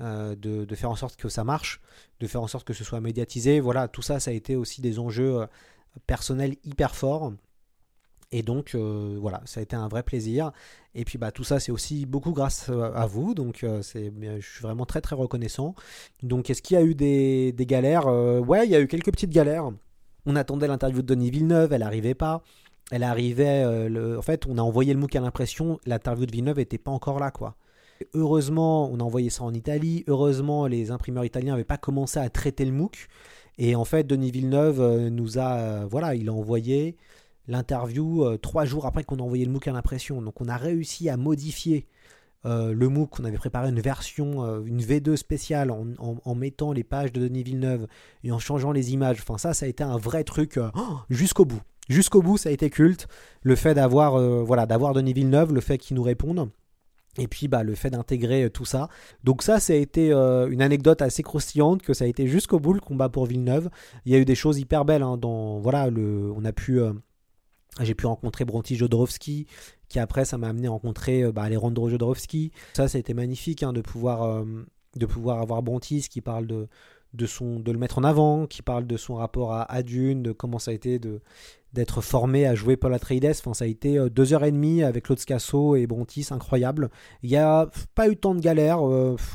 euh, de, de faire en sorte que ça marche, de faire en sorte que ce soit médiatisé. Voilà, tout ça, ça a été aussi des enjeux euh, personnels hyper forts. Et donc, euh, voilà, ça a été un vrai plaisir. Et puis, bah, tout ça, c'est aussi beaucoup grâce euh, à vous. Donc, euh, je suis vraiment très, très reconnaissant. Donc, est-ce qu'il y a eu des, galères? Ouais, il y a eu quelques petites galères. On attendait l'interview de Denis Villeneuve, elle n'arrivait pas. Elle arrivait, en fait, on a envoyé le MOOC à l'impression, l'interview de Villeneuve n'était pas encore là, quoi. Heureusement, on a envoyé ça en Italie. Heureusement, les imprimeurs italiens n'avaient pas commencé à traiter le MOOC. Et en fait, Denis Villeneuve nous a, voilà, il a envoyé l'interview euh, trois jours après qu'on a envoyé le MOOC à l'impression. Donc, on a réussi à modifier euh, le MOOC. On avait préparé une version, euh, une V2 spéciale en, mettant les pages de Denis Villeneuve et en changeant les images. Enfin, ça, ça a été un vrai truc oh, jusqu'au bout. Jusqu'au bout, ça a été culte. Le fait d'avoir, voilà, d'avoir Denis Villeneuve, le fait qu'il nous réponde. Et puis bah, le fait d'intégrer tout ça. Donc ça, ça a été une anecdote assez croustillante, que ça a été jusqu'au bout le combat pour Villeneuve. Il y a eu des choses hyper belles. hein, dans, voilà, le, on a pu, j'ai pu rencontrer Bronti Jodorowsky, qui après, ça m'a amené à rencontrer euh, bah, Alejandro Jodorowsky. Ça, ça a été magnifique hein, de, pouvoir, euh, de pouvoir avoir Brontis qui parle de, de, son, de le mettre en avant, qui parle de son rapport à, à Dune, de comment ça a été d'être formé à jouer Paul Atreides. Enfin, ça a été euh, deux heures et demie avec Claude Scasso et Brontis, incroyable. Il n'y a pas eu tant de galères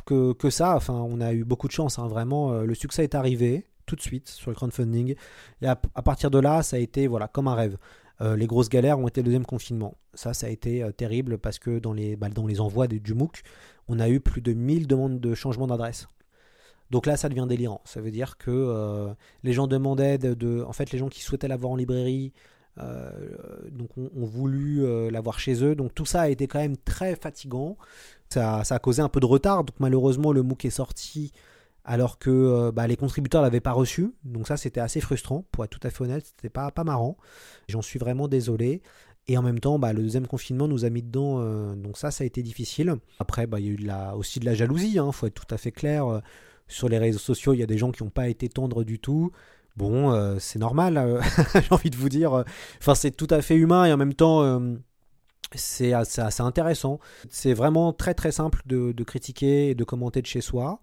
que, que ça. Enfin, on a eu beaucoup de chance, hein, vraiment. le succès est arrivé tout de suite sur le crowdfunding. Et à, à partir de là, ça a été voilà comme un rêve. Euh, les grosses galères ont été le deuxième confinement. Ça, ça a été euh, terrible parce que dans les, bah, les envois du MOOC, on a eu plus de 1000 demandes de changement d'adresse. Donc là, ça devient délirant. Ça veut dire que euh, les gens demandaient de, En fait, les gens qui souhaitaient l'avoir en librairie donc ont, voulu l'avoir chez eux. Donc tout ça a été quand même très fatigant. Ça, ça a causé un peu de retard. Donc malheureusement, le MOOC est sorti alors que euh, bah, les contributeurs l'avaient pas reçu. Donc ça, c'était assez frustrant. Pour être tout à fait honnête, c'était pas, pas marrant. J'en suis vraiment désolé. Et en même temps, bah, le deuxième confinement nous a mis dedans, euh, donc ça, ça a été difficile. Après, bah, il y a eu aussi de la jalousie, il faut être tout à fait clair. Euh, Sur les réseaux sociaux, il y a des gens qui n'ont pas été tendres du tout. Bon, c'est normal, j'ai envie de vous dire. Enfin, c'est tout à fait humain et en même temps, c'est assez, assez intéressant. C'est vraiment très très simple de, de critiquer et de commenter de chez soi.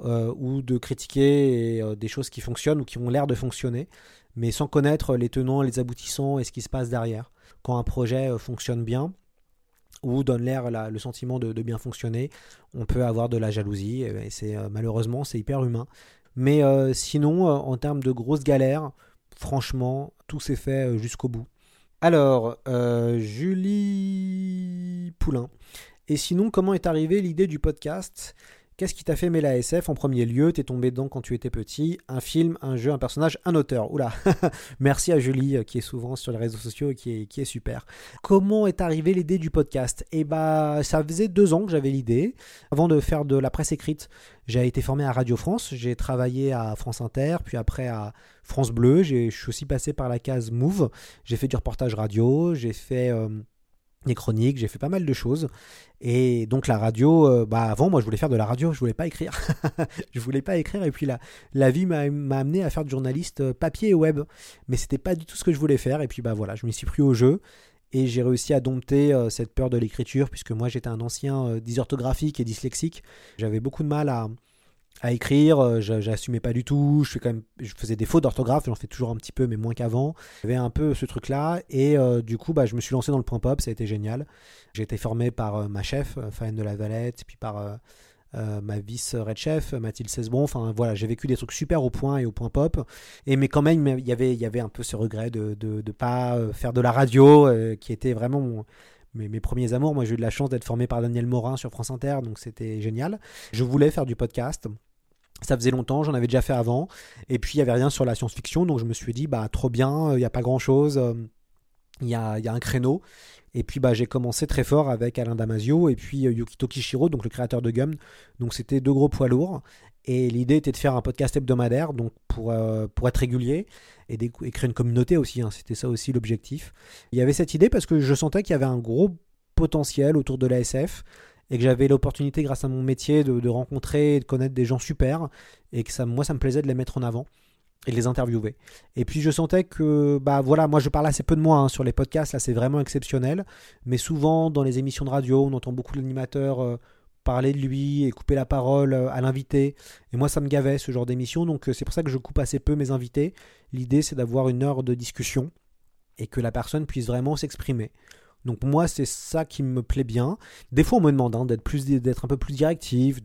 Euh, ou de critiquer euh, des choses qui fonctionnent ou qui ont l'air de fonctionner, mais sans connaître les tenants, les aboutissants et ce qui se passe derrière. Quand un projet euh, fonctionne bien, ou donne l'air la- le sentiment de, bien fonctionner, on peut avoir de la jalousie, et c'est malheureusement c'est hyper humain. Mais sinon, en termes de grosses galères, franchement, tout s'est fait jusqu'au bout. Alors, Julie Poulain. Et sinon, comment est arrivée l'idée du podcast? Qu'est-ce qui t'a fait aimer la SF en premier lieu? T'es tombé dedans quand tu étais petit Un film, un jeu, un personnage, un auteur. Oula Merci à Julie euh, qui est souvent sur les réseaux sociaux et qui est, super. Comment est arrivée l'idée du podcast? Eh bah, ça faisait deux ans que j'avais l'idée. Avant de faire de la presse écrite, j'ai été formé à Radio France. J'ai travaillé à France Inter, puis après à France Bleu. Je suis aussi passé par la case Move. J'ai fait du reportage radio. J'ai fait euh, des chroniques. J'ai fait pas mal de choses. Et donc la radio, euh, bah avant moi je voulais faire de la radio, je voulais pas écrire. je voulais pas écrire et puis la, la vie m'a amené à faire de journaliste euh, papier et web. Mais c'était pas du tout ce que je voulais faire et puis bah voilà, je m'y suis pris au jeu et j'ai réussi à dompter euh, cette peur de l'écriture puisque moi j'étais un ancien dysorthographique et dyslexique. J'avais beaucoup de mal à, à écrire, euh, j'a- j'assumais pas du tout, je, faisais des fautes d'orthographe, j'en fais toujours un petit peu mais moins qu'avant. J'avais un peu ce truc-là et euh, du coup bah, je me suis lancé dans le point pop, ça a été génial. J'ai été formé par euh, ma chef, Fabienne de la Valette, puis par ma vice red chef, Mathilde Cesbon. Enfin voilà, j'ai vécu des trucs super au point et au point pop. Mais quand même, il y avait, un peu ce regret de ne pas faire de la radio, qui était vraiment mes, premiers amours. Moi, j'ai eu de la chance d'être formé par Daniel Morin sur France Inter, donc c'était génial. Je voulais faire du podcast. Ça faisait longtemps, j'en avais déjà fait avant. Et puis, il n'y avait rien sur la science-fiction, donc je me suis dit, bah, trop bien, il n'y a pas grand-chose. Il y a, y a, un créneau. Et puis bah, j'ai commencé très fort avec Alain Damasio et puis euh, Yukito Kishiro, donc le créateur de Gum. Donc c'était deux gros poids lourds. Et l'idée était de faire un podcast hebdomadaire, donc pour, euh, être régulier et créer une communauté aussi. Hein. C'était ça aussi l'objectif. Il y avait cette idée parce que je sentais qu'il y avait un gros potentiel autour de l'ASF et que j'avais l'opportunité, grâce à mon métier, de, de, rencontrer et de connaître des gens super et que ça, moi, ça me plaisait de les mettre en avant et les interviewer. Et puis je sentais que, bah voilà, moi je parle assez peu de moi hein, sur les podcasts, là c'est vraiment exceptionnel, mais souvent dans les émissions de radio, on entend beaucoup l'animateur euh, parler de lui et couper la parole euh, à l'invité, et moi ça me gavait ce genre d'émission, donc euh, c'est pour ça que je coupe assez peu mes invités. L'idée c'est d'avoir une heure de discussion et que la personne puisse vraiment s'exprimer. Donc moi c'est ça qui me plaît bien. Des fois on me demande hein, d'être plus d'être un peu plus directif,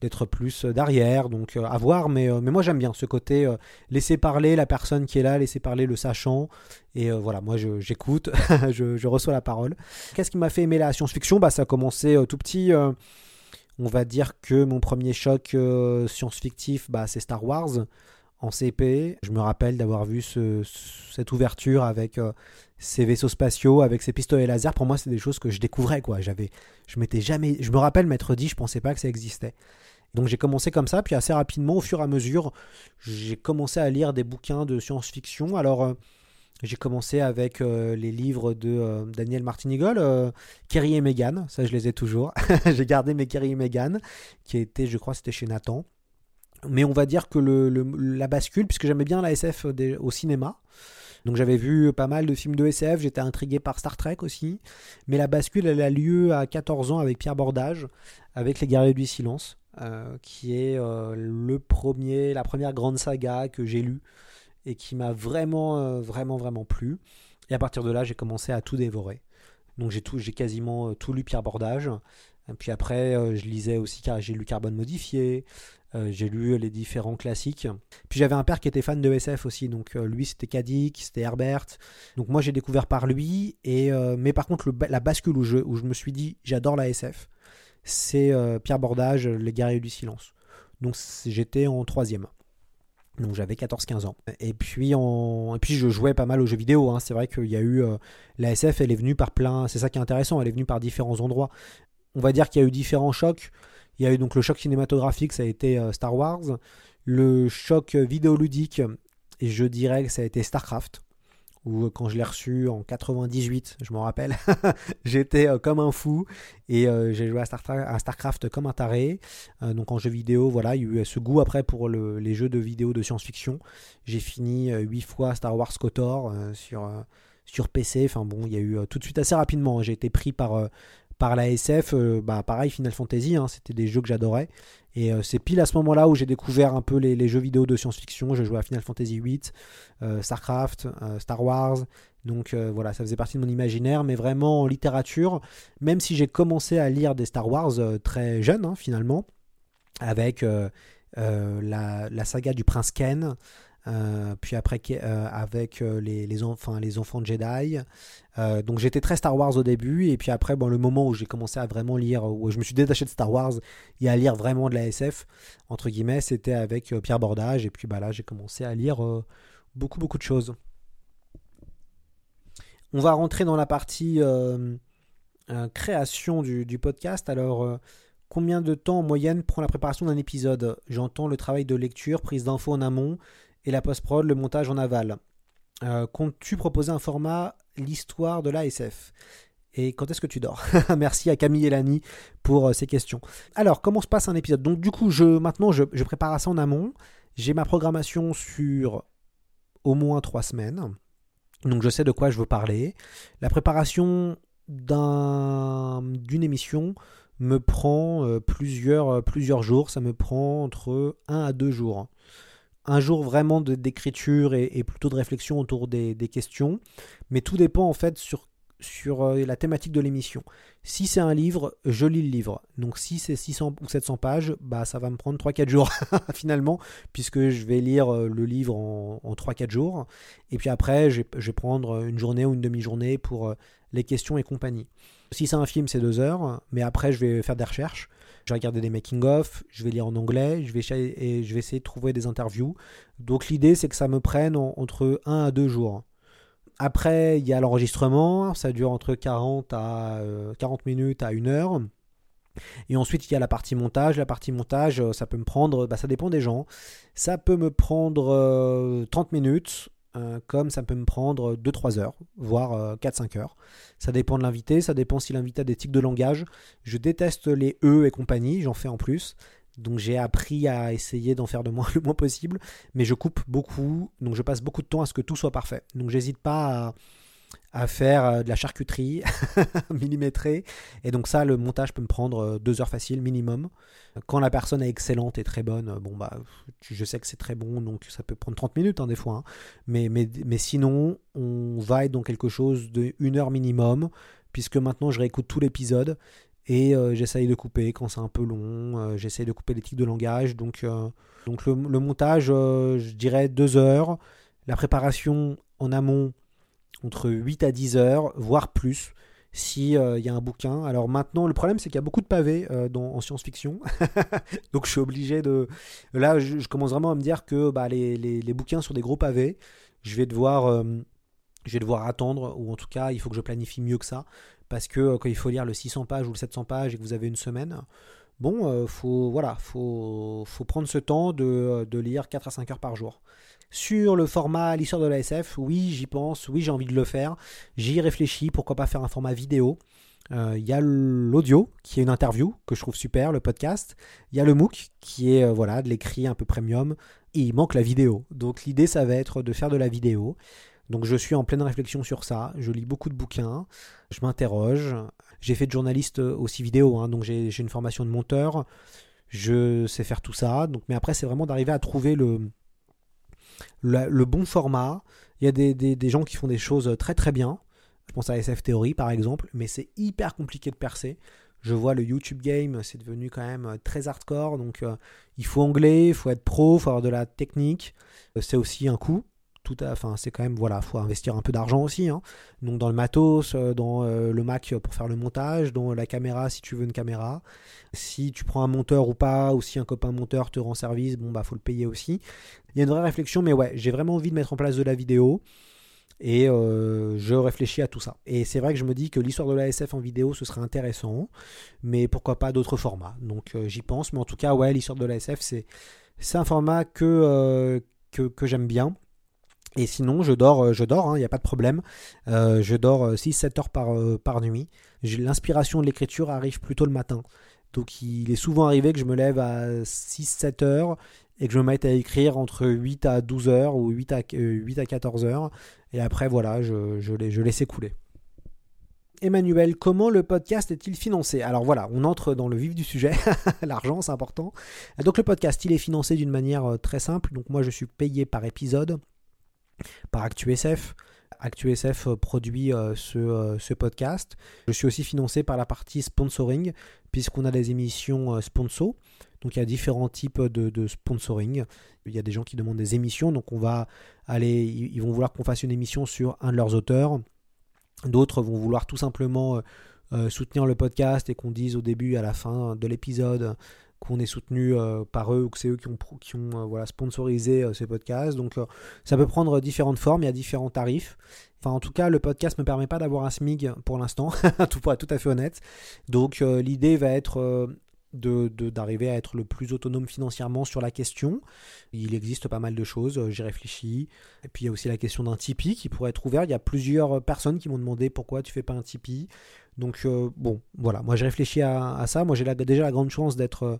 d'être plus euh, derrière, donc euh, à voir, mais, euh, mais moi j'aime bien ce côté laisser parler la personne qui est là, laisser parler le sachant, et voilà, moi j'écoute, je, reçois la parole. Qu'est-ce qui m'a fait aimer la science-fiction? Bah, Ça a commencé tout petit, on va dire que mon premier choc science-fictif, bah, c'est Star Wars en CP. Je me rappelle d'avoir vu ce, cette ouverture avec ces vaisseaux spatiaux, avec ces pistolets laser. Pour moi, c'est des choses que je découvrais. Quoi. J'avais, je m'étais jamais, je me rappelle m'être dit, je pensais pas que ça existait. Donc j'ai commencé comme ça, puis assez rapidement, au fur et à mesure, j'ai commencé à lire des bouquins de science-fiction. Alors euh, j'ai commencé avec euh, les livres de euh, Daniel Martinigol, Kerry et Megan, ça je les ai toujours. j'ai gardé mes Kerry et Megan, qui était, je crois, c'était chez Nathan. Mais on va dire que le, la bascule, puisque j'aimais bien la SF au cinéma, donc j'avais vu pas mal de films de SF, j'étais intrigué par Star Trek aussi. Mais la bascule, elle a lieu à 14 ans avec Pierre Bordage, avec Les Guerriers du Silence. Euh, qui est euh, le premier, la première grande saga que j'ai lue et qui m'a vraiment, euh, vraiment, vraiment plu. Et à partir de là, j'ai commencé à tout dévorer. Donc j'ai tout, j'ai quasiment tout lu Pierre Bordage. Puis après, je lisais aussi, car j'ai lu Carbone modifié, j'ai lu les différents classiques. Puis j'avais un père qui était fan de SF aussi, donc lui c'était Kadik, c'était Herbert. Donc moi j'ai découvert par lui. Et mais par contre la bascule où je, où je me suis dit j'adore la SF, c'est euh, Pierre Bordage, Les Guerriers du Silence. Donc j'étais en troisième. Donc j'avais 14-15 ans. Et puis, et puis je jouais pas mal aux jeux vidéo. Hein. C'est vrai qu'il y a eu... Euh, la SF, elle est venue par plein... C'est ça qui est intéressant, elle est venue par différents endroits. On va dire qu'il y a eu différents chocs. Il y a eu donc le choc cinématographique, ça a été euh, Star Wars. Le choc vidéoludique, et je dirais que ça a été StarCraft où euh, quand je l'ai reçu en 98, je m'en rappelle, j'étais euh, comme un fou et j'ai joué à, StarCraft comme un taré. donc en jeu vidéo, voilà, il y a eu ce goût après pour les jeux de vidéo de science-fiction. J'ai fini 8 fois Star Wars KOTOR sur, sur PC. Enfin bon, il y a eu tout de suite assez rapidement, j'ai été pris par par la SF, bah pareil Final Fantasy, hein, c'était des jeux que j'adorais. Et euh, c'est pile à ce moment-là où j'ai découvert un peu les, jeux vidéo de science-fiction. Je jouais à Final Fantasy VIII, euh, StarCraft, euh, Star Wars. Donc voilà, ça faisait partie de mon imaginaire, mais vraiment en littérature, même si j'ai commencé à lire des Star Wars très jeune hein, finalement, avec la, saga du prince Ken, euh, puis après euh, avec euh, les, les, enfin, les enfants de Jedi. donc j'étais très Star Wars au début, et puis après, bon, le moment où j'ai commencé à vraiment lire, où je me suis détaché de Star Wars et à lire vraiment de la SF, entre guillemets, c'était avec Pierre Bordage, et puis bah, là j'ai commencé à lire beaucoup, beaucoup de choses. On va rentrer dans la partie création du, du, podcast. Alors, combien de temps en moyenne prend la préparation d'un épisode? J'entends le travail de lecture, prise d'infos en amont et la post-prod, le montage en aval. Euh, comptes-tu proposer un format l'histoire de l'ASF et quand est-ce que tu dors? Merci à Camille et Lani pour euh, ces questions. Alors, comment se passe un épisode? Donc, du coup, je, maintenant, je, prépare ça en amont. J'ai ma programmation sur au moins trois semaines. Donc, je sais de quoi je veux parler. La préparation d'une émission me prend euh, plusieurs, plusieurs jours. Ça me prend entre un à deux jours un jour vraiment d'écriture et, plutôt de réflexion autour des, questions. Mais tout dépend en fait sur euh, la thématique de l'émission. Si c'est un livre, je lis le livre. Donc si c'est 600 ou 700 pages, bah ça va me prendre 3-4 jours finalement, puisque je vais lire euh, le livre en, 3-4 jours. Et puis après, je vais, prendre une journée ou une demi-journée pour euh, les questions et compagnie. Si c'est un film, c'est 2 heures, mais après, je vais faire des recherches. Je vais regarder des making-of, je vais lire en anglais, je vais, et je vais essayer de trouver des interviews. Donc l'idée, c'est que ça me prenne entre 1 à 2 jours. Après, il y a l'enregistrement, ça dure entre 40, à, 40 euh, minutes à 1 heure. Et ensuite, il y a la partie montage. La partie montage, euh, ça peut me prendre, bah, ça dépend des gens. Ça peut me prendre 30 euh, comme ça peut me prendre 2-3 heures, voire 4-5 heures. Ça dépend de l'invité, ça dépend si l'invité a des tics de langage. Je déteste les E et compagnie, j'en fais en plus. Donc j'ai appris à essayer d'en faire de moins le moins possible, mais je coupe beaucoup, donc je passe beaucoup de temps à ce que tout soit parfait. Donc j'hésite pas à, faire euh, de la charcuterie millimétrée, et donc ça, le montage peut me prendre euh, deux heures facile minimum. Quand la personne est excellente et très bonne, bon bah je sais que c'est très bon, donc ça peut prendre 30 minutes hein, des fois, hein. mais, mais, mais sinon on va être dans quelque chose de une heure minimum, puisque maintenant je réécoute tout l'épisode et euh, j'essaye de couper quand c'est un peu long, euh, j'essaye de couper les tics de langage. Donc, euh, donc le, montage, je dirais 2 heures. La préparation en amont, entre 8 à 10 heures, voire plus, s'il il y a un bouquin. Alors maintenant, le problème, c'est qu'il y a beaucoup de pavés dans, en science-fiction. donc je suis obligé de... Là, je, commence vraiment à me dire que bah, les, les, bouquins sont des gros pavés. Je vais devoir... je vais devoir attendre, ou en tout cas, il faut que je planifie mieux que ça parce que euh, quand il faut lire le 600 pages ou le 700 pages et que vous avez une semaine, bon, euh, faut, voilà, faut, faut prendre ce temps de, lire 4 à 5 heures par jour. Sur le format l'histoire de la SF, oui, j'y pense, oui, j'ai envie de le faire. J'y réfléchis, pourquoi pas faire un format vidéo? Euh, il y a l'audio, qui est une interview, que je trouve super, le podcast. Il y a le MOOC, qui est voilà, de l'écrit un peu premium. Il manque la vidéo. Donc l'idée, ça va être de faire de la vidéo. Donc je suis en pleine réflexion sur ça. Je lis beaucoup de bouquins, je m'interroge. J'ai fait de journaliste aussi vidéo, hein, donc j'ai une formation de monteur. Je sais faire tout ça. Mais après, c'est vraiment d'arriver à trouver le, le, bon format. Il y a des, gens qui font des choses très très bien. Je pense à SF Theory par exemple, mais c'est hyper compliqué de percer. Je vois le YouTube game, c'est devenu quand même très hardcore. Donc euh, il faut anglais, il faut être pro, il faut avoir de la technique. C'est aussi un coût enfin c'est quand même voilà, faut investir un peu d'argent aussi. Hein. Donc dans le matos, euh, dans euh, le Mac pour faire le montage, dans la caméra si tu veux une caméra. Si tu prends un monteur ou pas, ou si un copain monteur te rend service, bon bah faut le payer aussi. Il y a une vraie réflexion, mais ouais, j'ai vraiment envie de mettre en place de la vidéo. Et euh, je réfléchis à tout ça. Et c'est vrai que je me dis que l'histoire de l'ASF en vidéo, ce serait intéressant, mais pourquoi pas d'autres formats. Donc j'y pense, mais en tout cas, ouais, l'histoire de l'ASF, c'est, c'est un format que, que j'aime bien. Et sinon, je dors, euh, je dors, il hein, n'y a pas de problème. Euh, je dors 6-7 euh, heures par, nuit. L'inspiration de l'écriture arrive plutôt le matin. Donc il est souvent arrivé que je me lève à 6-7 heures et que je me mette à écrire entre 8 à 12 heures ou 8 à, 8 à 14 heures. Et après, voilà, je, je laisse écouler. Emmanuel, comment le podcast est-il financé? Alors voilà, on entre dans le vif du sujet. L'argent, c'est important. Donc le podcast, il est financé d'une manière très simple. Donc moi, je suis payé par épisode par ActuSF. ActuSF euh, produit euh, ce, euh, ce, podcast. Je suis aussi financé par la partie sponsoring, puisqu'on a des émissions sponsor. Donc il y a différents types de, sponsoring. Il y a des gens qui demandent des émissions, donc on va aller, ils vont vouloir qu'on fasse une émission sur un de leurs auteurs. D'autres vont vouloir tout simplement soutenir le podcast et qu'on dise au début et à la fin de l'épisode qu'on est soutenu euh, par eux ou que c'est eux qui ont, euh, sponsorisé euh, ces podcasts. Donc ça peut prendre différentes formes, il y a différents tarifs. Enfin, en tout cas, le podcast ne me permet pas d'avoir un SMIG pour l'instant, tout pour tout à fait honnête. Donc l'idée va être d'arriver de, à être le plus autonome financièrement sur la question. Il existe pas mal de choses, j'y réfléchis. Et puis il y a aussi la question d'un Tipeee qui pourrait être ouvert. Il y a plusieurs personnes qui m'ont demandé pourquoi tu fais pas un Tipeee. Donc euh, bon, voilà, moi j'ai réfléchi à, ça. Moi j'ai déjà la grande chance d'être euh,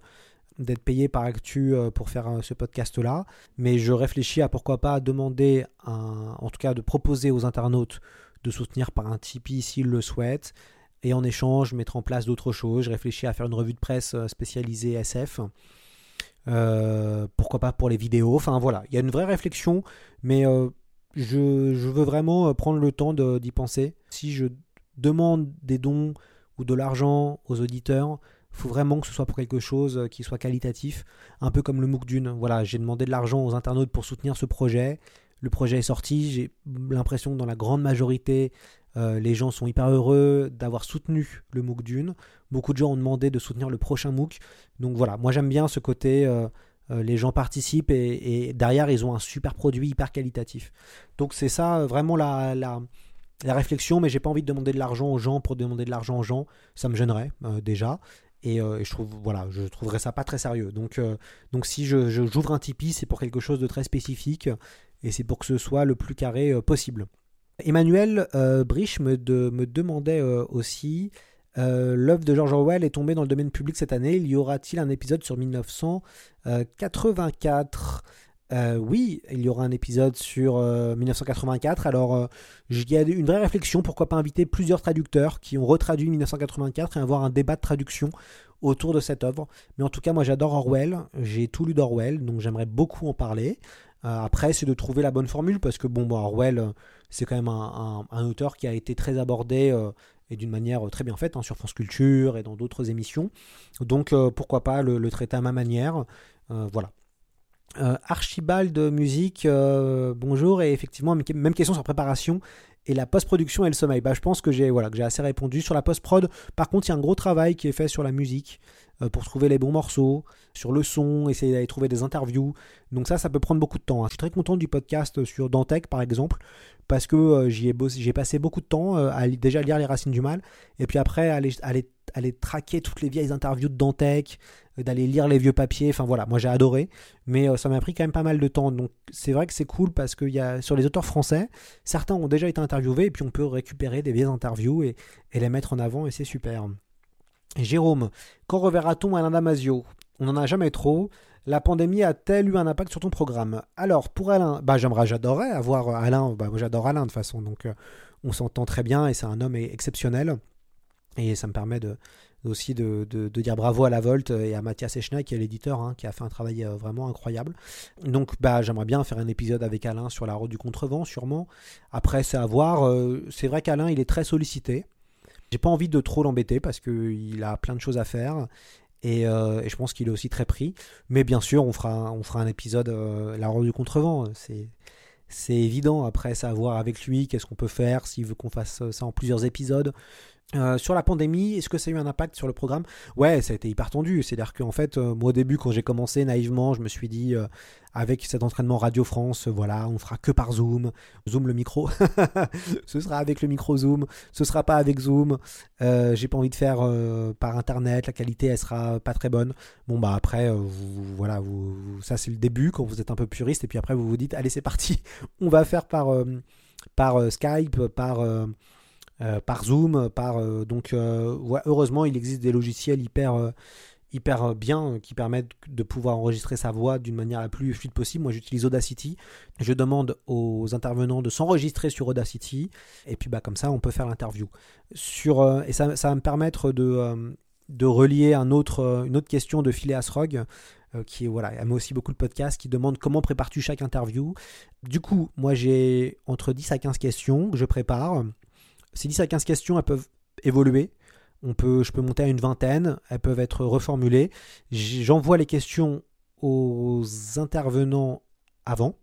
d'être payé par Actu euh, pour faire ce podcast-là, mais je réfléchis à pourquoi pas demander, en tout cas de proposer aux internautes de soutenir par un Tipeee s'ils le souhaitent, et en échange mettre en place d'autres choses. Je réfléchis à faire une revue de presse spécialisée SF. pourquoi pas pour les vidéos Enfin voilà, il y a une vraie réflexion, mais je, je, veux vraiment prendre le temps d'y penser. Si je demande des dons ou de l'argent aux auditeurs, il faut vraiment que ce soit pour quelque chose qui soit qualitatif, un peu comme le MOOC Dune. Voilà, j'ai demandé de l'argent aux internautes pour soutenir ce projet. Le projet est sorti, j'ai l'impression que dans la grande majorité, euh, les gens sont hyper heureux d'avoir soutenu le MOOC Dune. Beaucoup de gens ont demandé de soutenir le prochain MOOC. Donc voilà, moi j'aime bien ce côté, euh, euh, les gens participent et, derrière ils ont un super produit hyper qualitatif. Donc c'est ça vraiment la, la, la réflexion, mais j'ai pas envie de demander de l'argent aux gens pour demander de l'argent aux gens. Ça me gênerait déjà. Et, je trouve voilà je trouverais ça pas très sérieux donc donc si je j'ouvre un Tipeee c'est pour quelque chose de très spécifique et c'est pour que ce soit le plus carré possible Emmanuel euh, Brich me, demandait euh, aussi euh, l'œuvre de George Orwell est tombée dans le domaine public cette année. Il y aura-t-il un épisode sur 1984 Oui, il y aura un épisode sur 1984. Alors, il y a une vraie réflexion. Pourquoi pas inviter plusieurs traducteurs qui ont retraduit 1984 et avoir un débat de traduction autour de cette œuvre. Mais en tout cas, moi j'adore Orwell. J'ai tout lu d'Orwell, donc j'aimerais beaucoup en parler. après, c'est de trouver la bonne formule parce que bon, bon Orwell c'est quand même un, auteur qui a été très abordé euh, et d'une manière très bien faite hein, sur France Culture et dans d'autres émissions. Donc euh, pourquoi pas le, traiter à ma manière. Euh, voilà. Archibald Musique, bonjour, et effectivement, même question sur préparation et la post-production et le sommeil. Bah, je pense que j'ai voilà, que j'ai assez répondu sur la post-prod. Par contre, il y a un gros travail qui est fait sur la musique pour trouver les bons morceaux, sur le son, essayer d'aller trouver des interviews. Donc ça, ça peut prendre beaucoup de temps. Hein. Je suis très content du podcast sur Dantec, par exemple, parce que euh, j'y ai j'ai passé beaucoup de temps euh, à déjà lire Les Racines du Mal, et puis après aller, aller, aller traquer toutes les vieilles interviews de Dantec, euh, d'aller lire les vieux papiers, enfin voilà, moi j'ai adoré, mais ça m'a pris quand même pas mal de temps, donc c'est vrai que c'est cool parce que y a, sur les auteurs français, certains ont déjà été interviewés, et puis on peut récupérer des vieilles interviews et, et les mettre en avant, et c'est super. Jérôme, quand reverra-t-on Alain Damasio? On n'en a jamais trop. La pandémie a-t-elle eu un impact sur ton programme? Alors, pour Alain, bah, j'aimerais, j'adorerais avoir Alain. Bah, moi, j'adore Alain de toute façon, donc euh, on s'entend très bien et c'est un homme exceptionnel. Et ça me permet aussi de, dire bravo à la Volt et à Mathias Echna, qui est l'éditeur, hein, qui a fait un travail euh, vraiment incroyable. Donc, bah, j'aimerais bien faire un épisode avec Alain sur la route du contrevent, sûrement. Après, c'est à voir. Euh, c'est vrai qu'Alain, il est très sollicité. J'ai pas envie de trop l'embêter parce qu'il a plein de choses à faire euh, et, je pense qu'il est aussi très pris. Mais bien sûr, on fera, un épisode euh, La Route du Contrevent. C'est, c'est évident. Après, ça à voir avec lui. Qu'est-ce qu'on peut faire S'il veut qu'on fasse ça en plusieurs épisodes. Euh, sur la pandémie, est-ce que ça a eu un impact sur le programme? Ouais, ça a été hyper tendu. C'est-à-dire qu'en fait, euh, moi au début, quand j'ai commencé naïvement, je me suis dit, euh, avec cet entraînement Radio France, voilà, on fera que par Zoom. Zoom le micro. ce sera avec le micro Zoom. Ce sera pas avec Zoom. j'ai pas envie de faire par Internet. La qualité, elle sera pas très bonne. Bon, bah après, voilà, ça c'est le début quand vous êtes un peu puriste. Et puis après, vous vous dites, allez, c'est parti. on va faire par, Skype, par par Zoom, par euh, donc euh, heureusement il existe des logiciels hyper hyper bien qui permettent de pouvoir enregistrer sa voix d'une manière la plus fluide possible. Moi, j'utilise Audacity. Je demande aux intervenants de s'enregistrer sur Audacity et puis bah comme ça, on peut faire l'interview. Sur et ça, ça, va me permettre de de relier un autre, une autre question de Phileas Rog qui voilà, met aussi beaucoup de podcasts qui demande comment prépares-tu chaque interview. Du coup, moi j'ai entre 10 à 15 questions que je prépare. Ces 10 à 15 questions, elles peuvent évoluer. Je peux monter à une vingtaine, elles peuvent être reformulées. J'envoie les questions aux intervenants avant.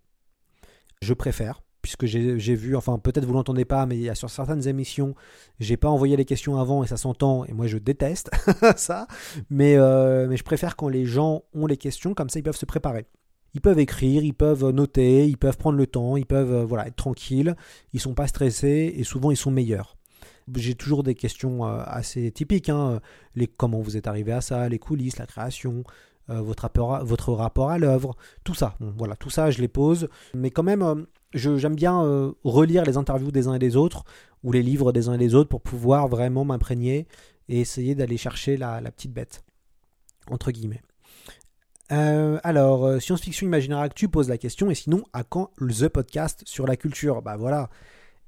Je préfère, puisque j'ai vu, enfin peut-être vous l'entendez pas, mais sur certaines émissions, j'ai pas envoyé les questions avant et ça s'entend, et moi je déteste ça. Euh, mais je préfère quand les gens ont les questions, comme ça ils peuvent se préparer. Ils peuvent écrire, ils peuvent noter, ils peuvent prendre le temps, ils peuvent euh, voilà, être tranquilles, ils sont pas stressés et souvent ils sont meilleurs. J'ai toujours des questions euh, assez typiques, hein, comment vous êtes arrivé à ça, les coulisses, la création, euh, votre, rapport à, l'œuvre, tout ça. voilà, tout ça, je les pose. Mais quand même, j'aime bien relire les interviews des uns et des autres, ou les livres des uns et des autres, pour pouvoir vraiment m'imprégner et essayer d'aller chercher la petite bête, entre guillemets. Euh, alors, euh, Science Fiction Imaginaire Actu pose la question, et sinon, à quand The Podcast sur la culture? Bah voilà,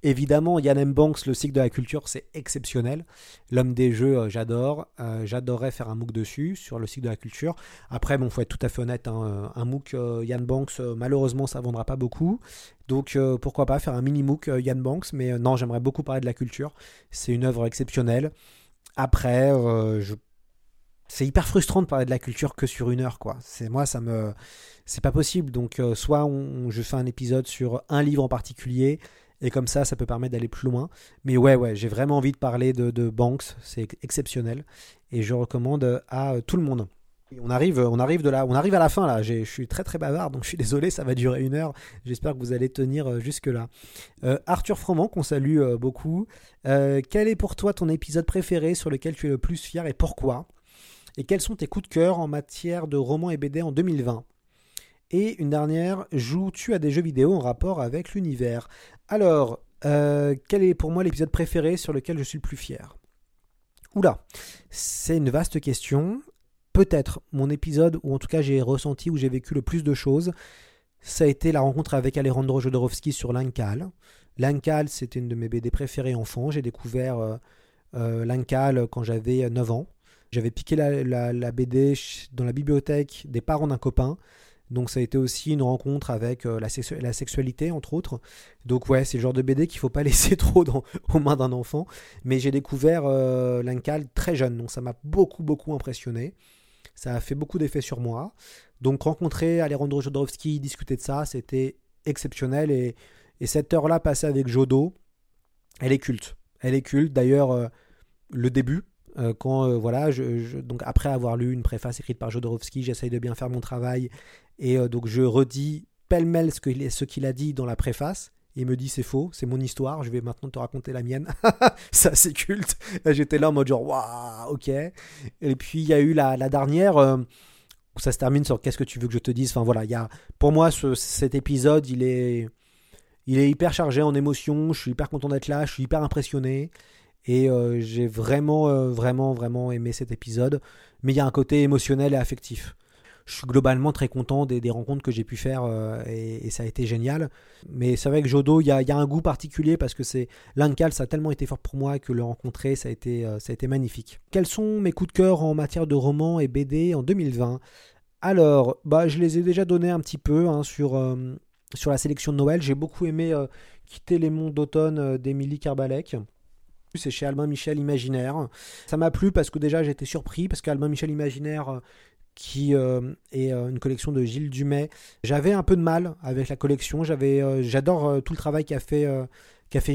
Évidemment, Yann M. Banks, le cycle de la culture, c'est exceptionnel. L'homme des jeux, euh, j'adore. J'adorerais faire un MOOC dessus, sur le cycle de la culture. Après, bon, faut être tout à fait honnête, hein, un MOOC euh, Yann Banks, malheureusement, ça vendra pas beaucoup. Donc, pourquoi pas faire un mini MOOC Yann Banks. Mais non, j'aimerais beaucoup parler de la culture. C'est une œuvre exceptionnelle. Après, je... c'est hyper frustrant de parler de la culture que sur une heure, quoi. C'est moi, ça me, c'est pas possible. Donc, euh, soit on, je fais un épisode sur un livre en particulier, et comme ça, ça peut permettre d'aller plus loin. Mais ouais, ouais, j'ai vraiment envie de parler de, Banks, c'est exceptionnel, et je recommande à euh, tout le monde. On arrive, on arrive de là, on arrive à la fin là. Je suis très très bavard, donc je suis désolé, ça va durer une heure. J'espère que vous allez tenir euh, jusque là. Arthur Froment, qu'on salue beaucoup. Quel est pour toi ton épisode préféré sur lequel tu es le plus fier et pourquoi? Et quels sont tes coups de cœur en matière de romans et BD en 2020 Et une dernière, joues-tu à des jeux vidéo en rapport avec l'univers? Alors, euh, quel est pour moi l'épisode préféré sur lequel je suis le plus fier? Oula, c'est une vaste question. Peut-être mon épisode où en tout cas j'ai ressenti, où j'ai vécu le plus de choses, ça a été la rencontre avec Alejandro Jodorowsky sur L'Incal. L'Incal, c'était une de mes BD préférées enfant. J'ai découvert euh, euh, L'Incal quand j'avais 9 ans. J'avais piqué la, BD dans la bibliothèque des parents d'un copain. Donc ça a été aussi une rencontre avec euh, la, sexu- la sexualité, entre autres. Donc ouais, c'est le genre de BD qu'il faut pas laisser trop aux mains d'un enfant. Mais j'ai découvert euh, L'Incal très jeune, donc ça m'a beaucoup, beaucoup impressionné. Ça a fait beaucoup d'effet sur moi. Donc rencontrer Alejandro Jodorowsky, discuter de ça, c'était exceptionnel. Et, et cette heure-là passée avec Jodo, elle est culte. Elle est culte. D'ailleurs, euh, le début, euh, quand euh, voilà, donc après avoir lu une préface écrite par Jodorowsky, j'essaye de bien faire mon travail et euh, donc je redis pêle-mêle ce qu'il a dit dans la préface. Il me dit c'est faux, c'est mon histoire, je vais maintenant te raconter la mienne. ça c'est culte. J'étais là en mode genre waouh, ok. Et puis il y a eu la, la dernière ça se termine sur qu'est-ce que tu veux que je te dise. Enfin voilà, pour moi ce- cet épisode il est il est hyper chargé en émotions. Je suis hyper content d'être là, je suis hyper impressionné. Et euh, j'ai vraiment, euh, vraiment, vraiment aimé cet épisode. Mais il y a un côté émotionnel et affectif. Je suis globalement très content des, rencontres que j'ai pu faire euh, et, ça a été génial. Mais c'est vrai que Jodo, il y a, un goût particulier parce que c'est l'Incal, ça a tellement été fort pour moi que le rencontrer, ça a été, ça a été magnifique. Quels sont mes coups de cœur en matière de romans et BD en 2020 Alors, bah, je les ai déjà donnés un petit peu hein, sur, la sélection de Noël. J'ai beaucoup aimé Quitter les monts d'automne d'Émilie Carbalec. C'est chez Albin Michel Imaginaire. Ça m'a plu parce que déjà j'étais surpris, parce qu'Albin Michel Imaginaire, euh, qui euh, est euh, une collection de Gilles Dumay, j'avais un peu de mal avec la collection. J'avais, J'adore tout le travail qu'a fait,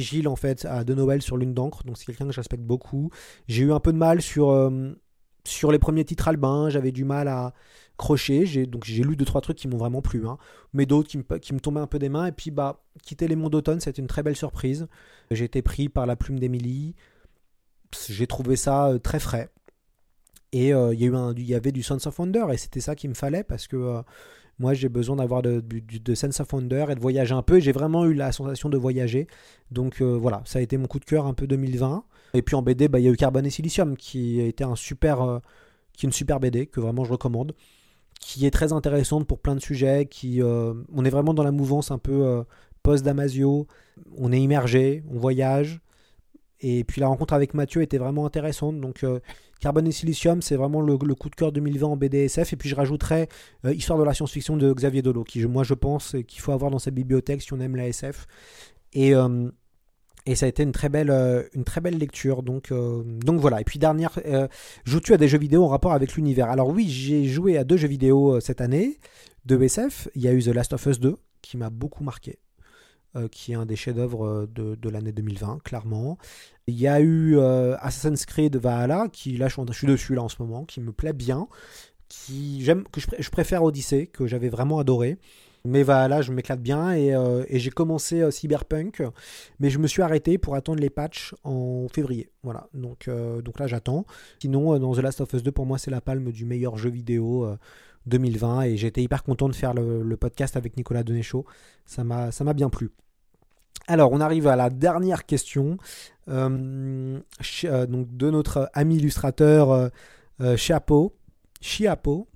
Gilles en fait à De Noël sur Lune d'encre, donc c'est quelqu'un que je respecte beaucoup. J'ai eu un peu de mal sur, sur les premiers titres Albin, j'avais du mal à crocher, j'ai, donc j'ai lu deux trois trucs qui m'ont vraiment plu, hein, mais d'autres qui me, tombaient un peu des mains, et puis bah, quitter les monts d'automne, c'était une très belle surprise. J'ai été pris par la plume d'Émilie. J'ai trouvé ça euh, très frais. Et euh, il y, a eu il y avait du Sense of Wonder et c'était ça qu'il me fallait parce que euh, moi j'ai besoin d'avoir de, de Sense of Wonder et de voyager un peu. J'ai vraiment eu la sensation de voyager. Donc voilà, ça a été mon coup de cœur un peu 2020. Et puis en BD, bah, il y a eu Carbone et Silicium qui a été un super, qui est une super BD que vraiment je recommande. Qui est très intéressante pour plein de sujets. Qui, euh, on est vraiment dans la mouvance un peu euh, post-Damasio. On est immergé, on voyage. Et puis la rencontre avec Mathieu était vraiment intéressante. Donc euh, Carbone et Silicium, c'est vraiment le, coup de cœur 2020 en BDSF. Et puis je rajouterais euh, Histoire de la science-fiction de Xavier Dolo, qui moi je pense qu'il faut avoir dans sa bibliothèque si on aime la SF. Et, et ça a été une très belle, euh, une très belle lecture. Donc, euh, donc voilà. Et puis dernière, euh, joues-tu à des jeux vidéo en rapport avec l'univers? Alors oui, j'ai joué à deux jeux vidéo cette année de SF. Il y a eu The Last of Us 2 qui m'a beaucoup marqué. qui est un des chefs-d'œuvre de, de l'année 2020, clairement. Il y a eu Assassin's Creed Valhalla, qui là je suis, dessus là en ce moment, qui me plaît bien, qui j'aime, que je, je préfère Odyssey, que j'avais vraiment adoré. Mais Valhalla, je m'éclate bien et, euh, j'ai commencé euh, Cyberpunk, mais je me suis arrêté pour attendre les patchs en février. Voilà, donc, euh, là j'attends. Sinon, dans The Last of Us 2, pour moi, c'est la palme du meilleur jeu vidéo euh, 2020 et j'étais hyper content de faire le, podcast avec Nicolas Denéchaud. Ça m'a, bien plu. Alors, on arrive à la dernière question de notre ami illustrateur Chiapo. Chiapo.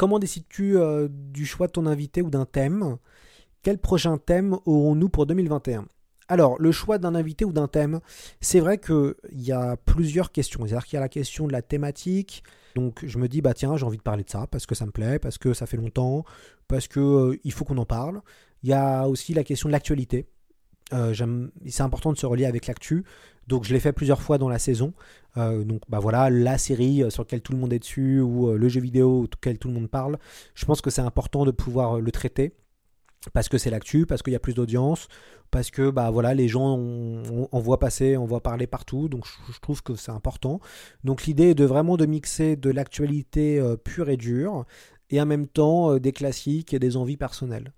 Comment décides-tu euh, du choix de ton invité ou d'un thème? Quel prochain thème aurons-nous pour 2021 Alors, le choix d'un invité ou d'un thème, c'est vrai qu'il y a plusieurs questions. C'est-à-dire qu'il y a la question de la thématique. Donc, je me dis, bah tiens, j'ai envie de parler de ça parce que ça me plaît, parce que ça fait longtemps, parce que euh, faut qu'on en parle. Il y a aussi la question de l'actualité. Euh, c'est important de se relier avec l'actu. Donc je l'ai fait plusieurs fois dans la saison. Euh, donc bah voilà, la série sur laquelle tout le monde est dessus ou le jeu vidéo auquel tout le monde parle. Je pense que c'est important de pouvoir le traiter parce que c'est l'actu, parce qu'il y a plus d'audience, parce que bah voilà les gens on, voit passer, on voit parler partout, donc je, trouve que c'est important. Donc l'idée est de vraiment de mixer de l'actualité euh, pure et dure et en même temps euh, des classiques et des envies personnelles.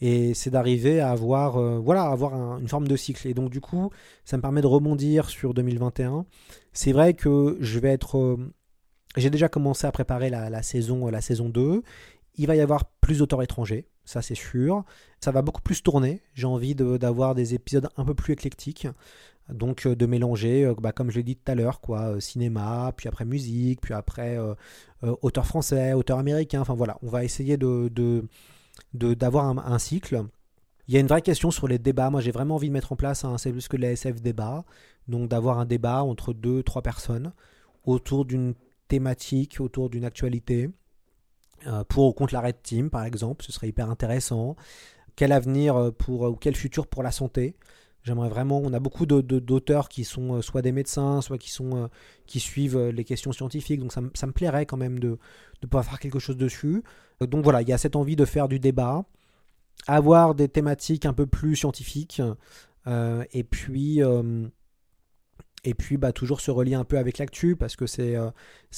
Et c'est d'arriver à avoir euh, voilà avoir une forme de cycle. Et donc du coup ça me permet de rebondir sur 2021. C'est vrai que je vais être j'ai déjà commencé à préparer la, saison la saison 2. Il va y avoir plus d'auteurs étrangers ça c'est sûr. Ça va beaucoup plus tourner. J'ai envie d'avoir des épisodes un peu plus éclectiques. Donc euh, de mélanger, euh, bah, comme je l'ai dit tout à l'heure, quoi, euh, cinéma, puis après musique, puis après auteur français, auteur américain. Enfin voilà, on va essayer de d'avoir un, cycle. Il y a une vraie question sur les débats. Moi, j'ai vraiment envie de mettre en place un C'est plus que les SF débat. Donc d'avoir un débat entre deux, trois personnes autour d'une thématique, autour d'une actualité. Euh, pour ou contre la Red Team, par exemple, ce serait hyper intéressant. Quel avenir euh, pour, ou quel futur pour la santé? J'aimerais vraiment. On a beaucoup d'auteurs qui sont euh, soit des médecins, soit qui, sont, qui suivent les questions scientifiques. Donc ça, me plairait quand même de, de pouvoir faire quelque chose dessus. Donc voilà, il y a cette envie de faire du débat, avoir des thématiques un peu plus scientifiques, et puis et puis bah, toujours se relier un peu avec l'actu parce que c'est euh,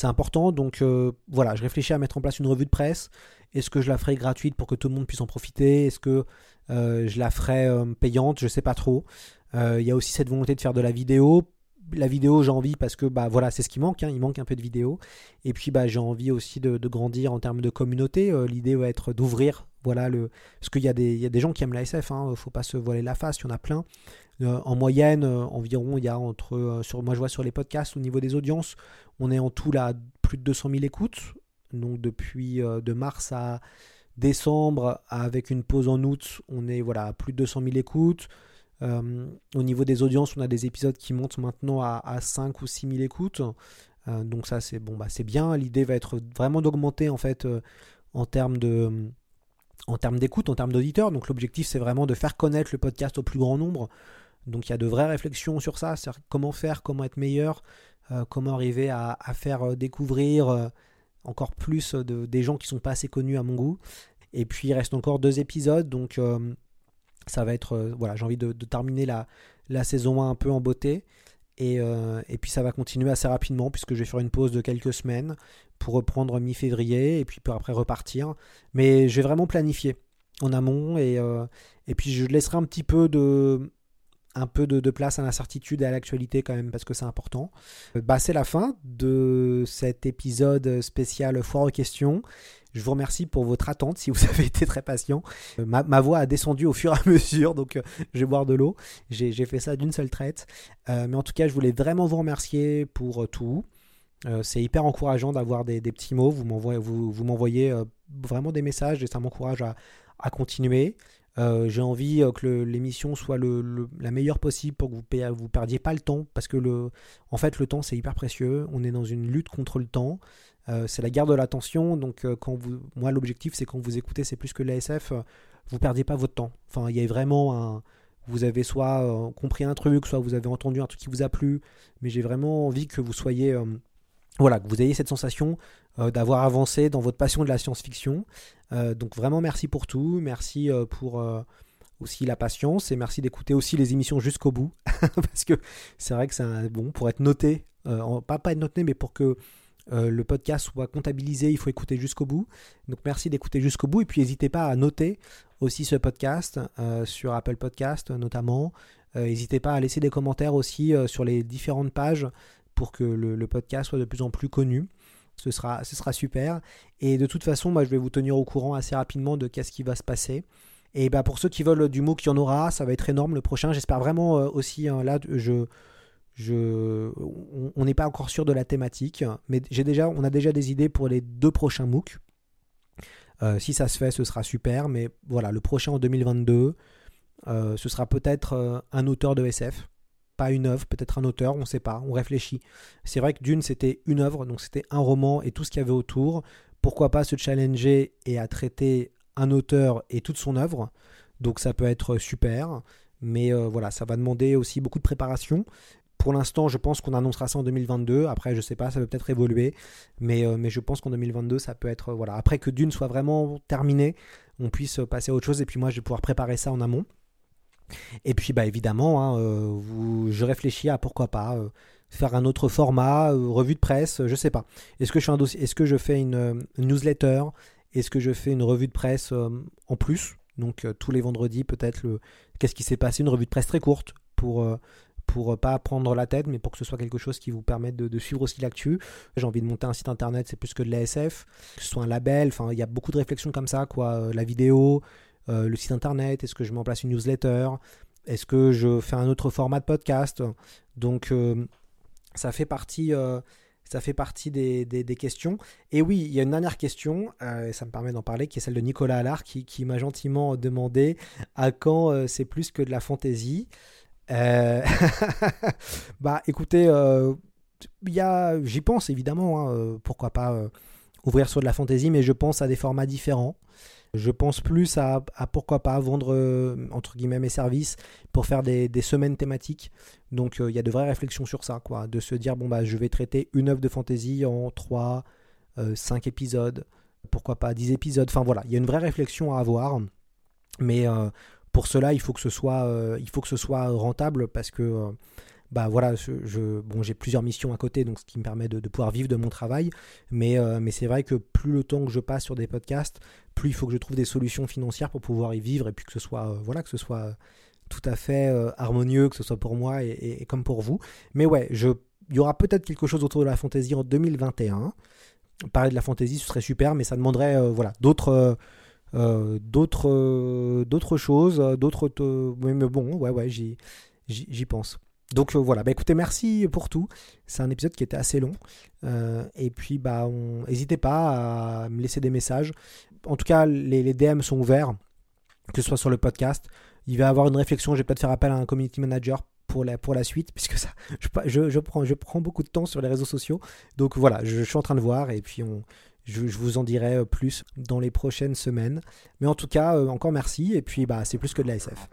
important. Donc euh, voilà, je réfléchis à mettre en place une revue de presse. Est-ce que je la ferai gratuite pour que tout le monde puisse en profiter? Est-ce que euh, je la ferai payante Je ne sais pas trop. Il y a aussi cette volonté de faire de la vidéo. La vidéo, j'ai envie parce que bah voilà, c'est ce qui manque. Hein. il manque un peu de vidéo. Et puis bah j'ai envie aussi de, grandir en termes de communauté. L'idée va être d'ouvrir voilà le parce qu'il y, a des, y a des gens qui aiment la SF. Hein, faut pas se voiler la face. Il y en a plein. Euh, en moyenne, euh, environ, il y a entre, euh, sur, moi je vois sur les podcasts, au niveau des audiences, on est en tout là plus de 200 000 écoutes. Donc depuis de mars à décembre, avec une pause en août, on est voilà, à plus de 200 000 écoutes. au niveau des audiences, on a des épisodes qui montent maintenant à, 5 ou 6 000 écoutes. donc ça, c'est bon, bah, c'est bien. L'idée va être vraiment d'augmenter en fait en termes de en termes d'écoute, en termes d'auditeurs. Donc l'objectif, c'est vraiment de faire connaître le podcast au plus grand nombre. Donc il y a de vraies réflexions sur ça, c'est comment faire, comment être meilleur, euh, comment arriver à, faire euh, découvrir euh, encore plus de, des gens qui sont pas assez connus à mon goût. Et puis il reste encore deux épisodes, donc ça va être voilà, j'ai envie de, terminer la, saison 1 un peu en beauté. Et, et, puis ça va continuer assez rapidement puisque je vais faire une pause de quelques semaines pour reprendre mi-février et puis après repartir. Mais je vais vraiment planifier en amont et puis je laisserai un petit peu de, un peu de, place à l'incertitude et à l'actualité quand même parce que c'est important. Euh, bah, c'est la fin de cet épisode spécial foire aux questions. Je vous remercie pour votre attente si vous avez été très patient. Euh, ma, voix a descendu au fur et à mesure, donc euh, je vais boire de l'eau. J'ai fait ça d'une seule traite. mais en tout cas, je voulais vraiment vous remercier pour tout. c'est hyper encourageant d'avoir des, petits mots. Vous m'envoyez vous, vraiment des messages et ça m'encourage à continuer. Euh, j'ai envie euh, que l'émission soit la meilleure possible pour que vous ne perdiez pas le temps, parce que le, en fait le temps c'est hyper précieux. On est dans une lutte contre le temps. Euh, c'est la guerre de l'attention. Donc quand vous, moi l'objectif c'est quand vous écoutez c'est plus que l'ASF, vous perdiez pas votre temps. Enfin il y a vraiment un, vous avez soit compris un truc, soit vous avez entendu un truc qui vous a plu, mais j'ai vraiment envie que vous soyez voilà, que vous ayez cette sensation d'avoir avancé dans votre passion de la science-fiction. Euh, donc vraiment merci pour tout, merci euh, pour aussi la patience et merci d'écouter aussi les émissions jusqu'au bout parce que c'est vrai que c'est bon pour être noté, pas pas être noté mais pour que le podcast soit comptabilisé, il faut écouter jusqu'au bout. Donc merci d'écouter jusqu'au bout et puis n'hésitez pas à noter aussi ce podcast sur Apple Podcast notamment. N'hésitez pas à laisser des commentaires aussi sur les différentes pages pour que le, podcast soit de plus en plus connu. Ce sera, ce super. Et de toute façon, moi, je vais vous tenir au courant assez rapidement de qu'est-ce qui va se passer. Et bah, pour ceux qui veulent du mot qu'il y en aura, ça va être énorme le prochain. J'espère vraiment euh, aussi, hein, là, je, je, on n'est pas encore sûr de la thématique, mais on a déjà des idées pour les deux prochains MOOC. Euh, si ça se fait, ce sera super. Mais voilà, le prochain en 2022, Euh, ce sera peut-être un auteur de SF, pas une œuvre, peut-être un auteur, on ne sait pas, on réfléchit. C'est vrai que Dune, c'était une œuvre, donc c'était un roman et tout ce qu'il y avait autour. Pourquoi pas se challenger et à traiter un auteur et toute son œuvre Donc ça peut être super, mais euh, voilà, ça va demander aussi beaucoup de préparation. Pour l'instant, je pense qu'on annoncera ça en 2022. Après, je sais pas, ça peut peut-être évoluer. Mais, euh, mais je pense qu'en 2022, ça peut être. voilà. Après que Dune soit vraiment terminé, on puisse passer à autre chose. Et puis moi, je vais pouvoir préparer ça en amont. Et puis, bah, évidemment, hein, euh, je réfléchis à pourquoi pas euh, faire un autre format, revue de presse, je sais pas. Est-ce que je fais, est-ce que je fais une, newsletter? Est-ce que je fais une revue de presse en plus? Donc, tous les vendredis, peut-être, le... qu'est-ce qui s'est passé? Une revue de presse très courte pour pour pas prendre la tête, mais pour que ce soit quelque chose qui vous permette de, suivre aussi l'actu. J'ai envie de monter un site internet, c'est plus que de l'ASF, que ce soit un label, il y a beaucoup de réflexions comme ça, quoi. Euh, la vidéo, euh, le site internet, est-ce que je mets place une newsletter, est-ce que je fais un autre format de podcast? Donc euh, ça fait partie ça fait partie des, questions. Et oui, il y a une dernière question, et ça me permet d'en parler, qui est celle de Nicolas Allard, qui, qui m'a gentiment demandé à quand c'est plus que de la fantaisie. Euh, bah écoutez, euh, j'y pense évidemment, hein, euh, pourquoi pas ouvrir sur de la fantaisie, mais je pense à des formats différents. Je pense plus à, pourquoi pas vendre entre guillemets mes services pour faire des, semaines thématiques. Donc il y a de vraies réflexions sur ça, quoi. De se dire, bon, bah je vais traiter une œuvre de fantaisie en 3, 5 épisodes, pourquoi pas 10 épisodes. Enfin voilà, il y a une vraie réflexion à avoir. Mais pour cela, il faut que ce soit, euh, il faut que ce soit rentable parce que euh, bah voilà, je, bon, j'ai plusieurs missions à côté, donc ce qui me permet de, pouvoir vivre de mon travail. Mais, euh, mais c'est vrai que plus le temps que je passe sur des podcasts, plus il faut que je trouve des solutions financières pour pouvoir y vivre et puis que ce soit, voilà, que ce soit tout à fait harmonieux, que ce soit pour moi et, comme pour vous. Mais ouais, il y aura peut-être quelque chose autour de la fantaisie en 2021. Parler de la fantaisie, ce serait super, mais ça demanderait voilà, d'autres euh, euh, choses, d'autres. mais bon, ouais, j'y pense. Donc euh, voilà, bah écoutez, merci pour tout. C'est un épisode qui était assez long. et puis, bah, n'hésitez pas à me laisser des messages. En tout cas, les, DM sont ouverts, que ce soit sur le podcast. Il va y avoir une réflexion. Je vais peut-être faire appel à un community manager pour la, suite, puisque je prends beaucoup de temps sur les réseaux sociaux. Donc voilà, je, je suis en train de voir et puis on, je, vous en dirai euh, plus dans les prochaines semaines. Mais en tout cas, euh, encore merci. Et puis, bah, c'est plus que de la SF.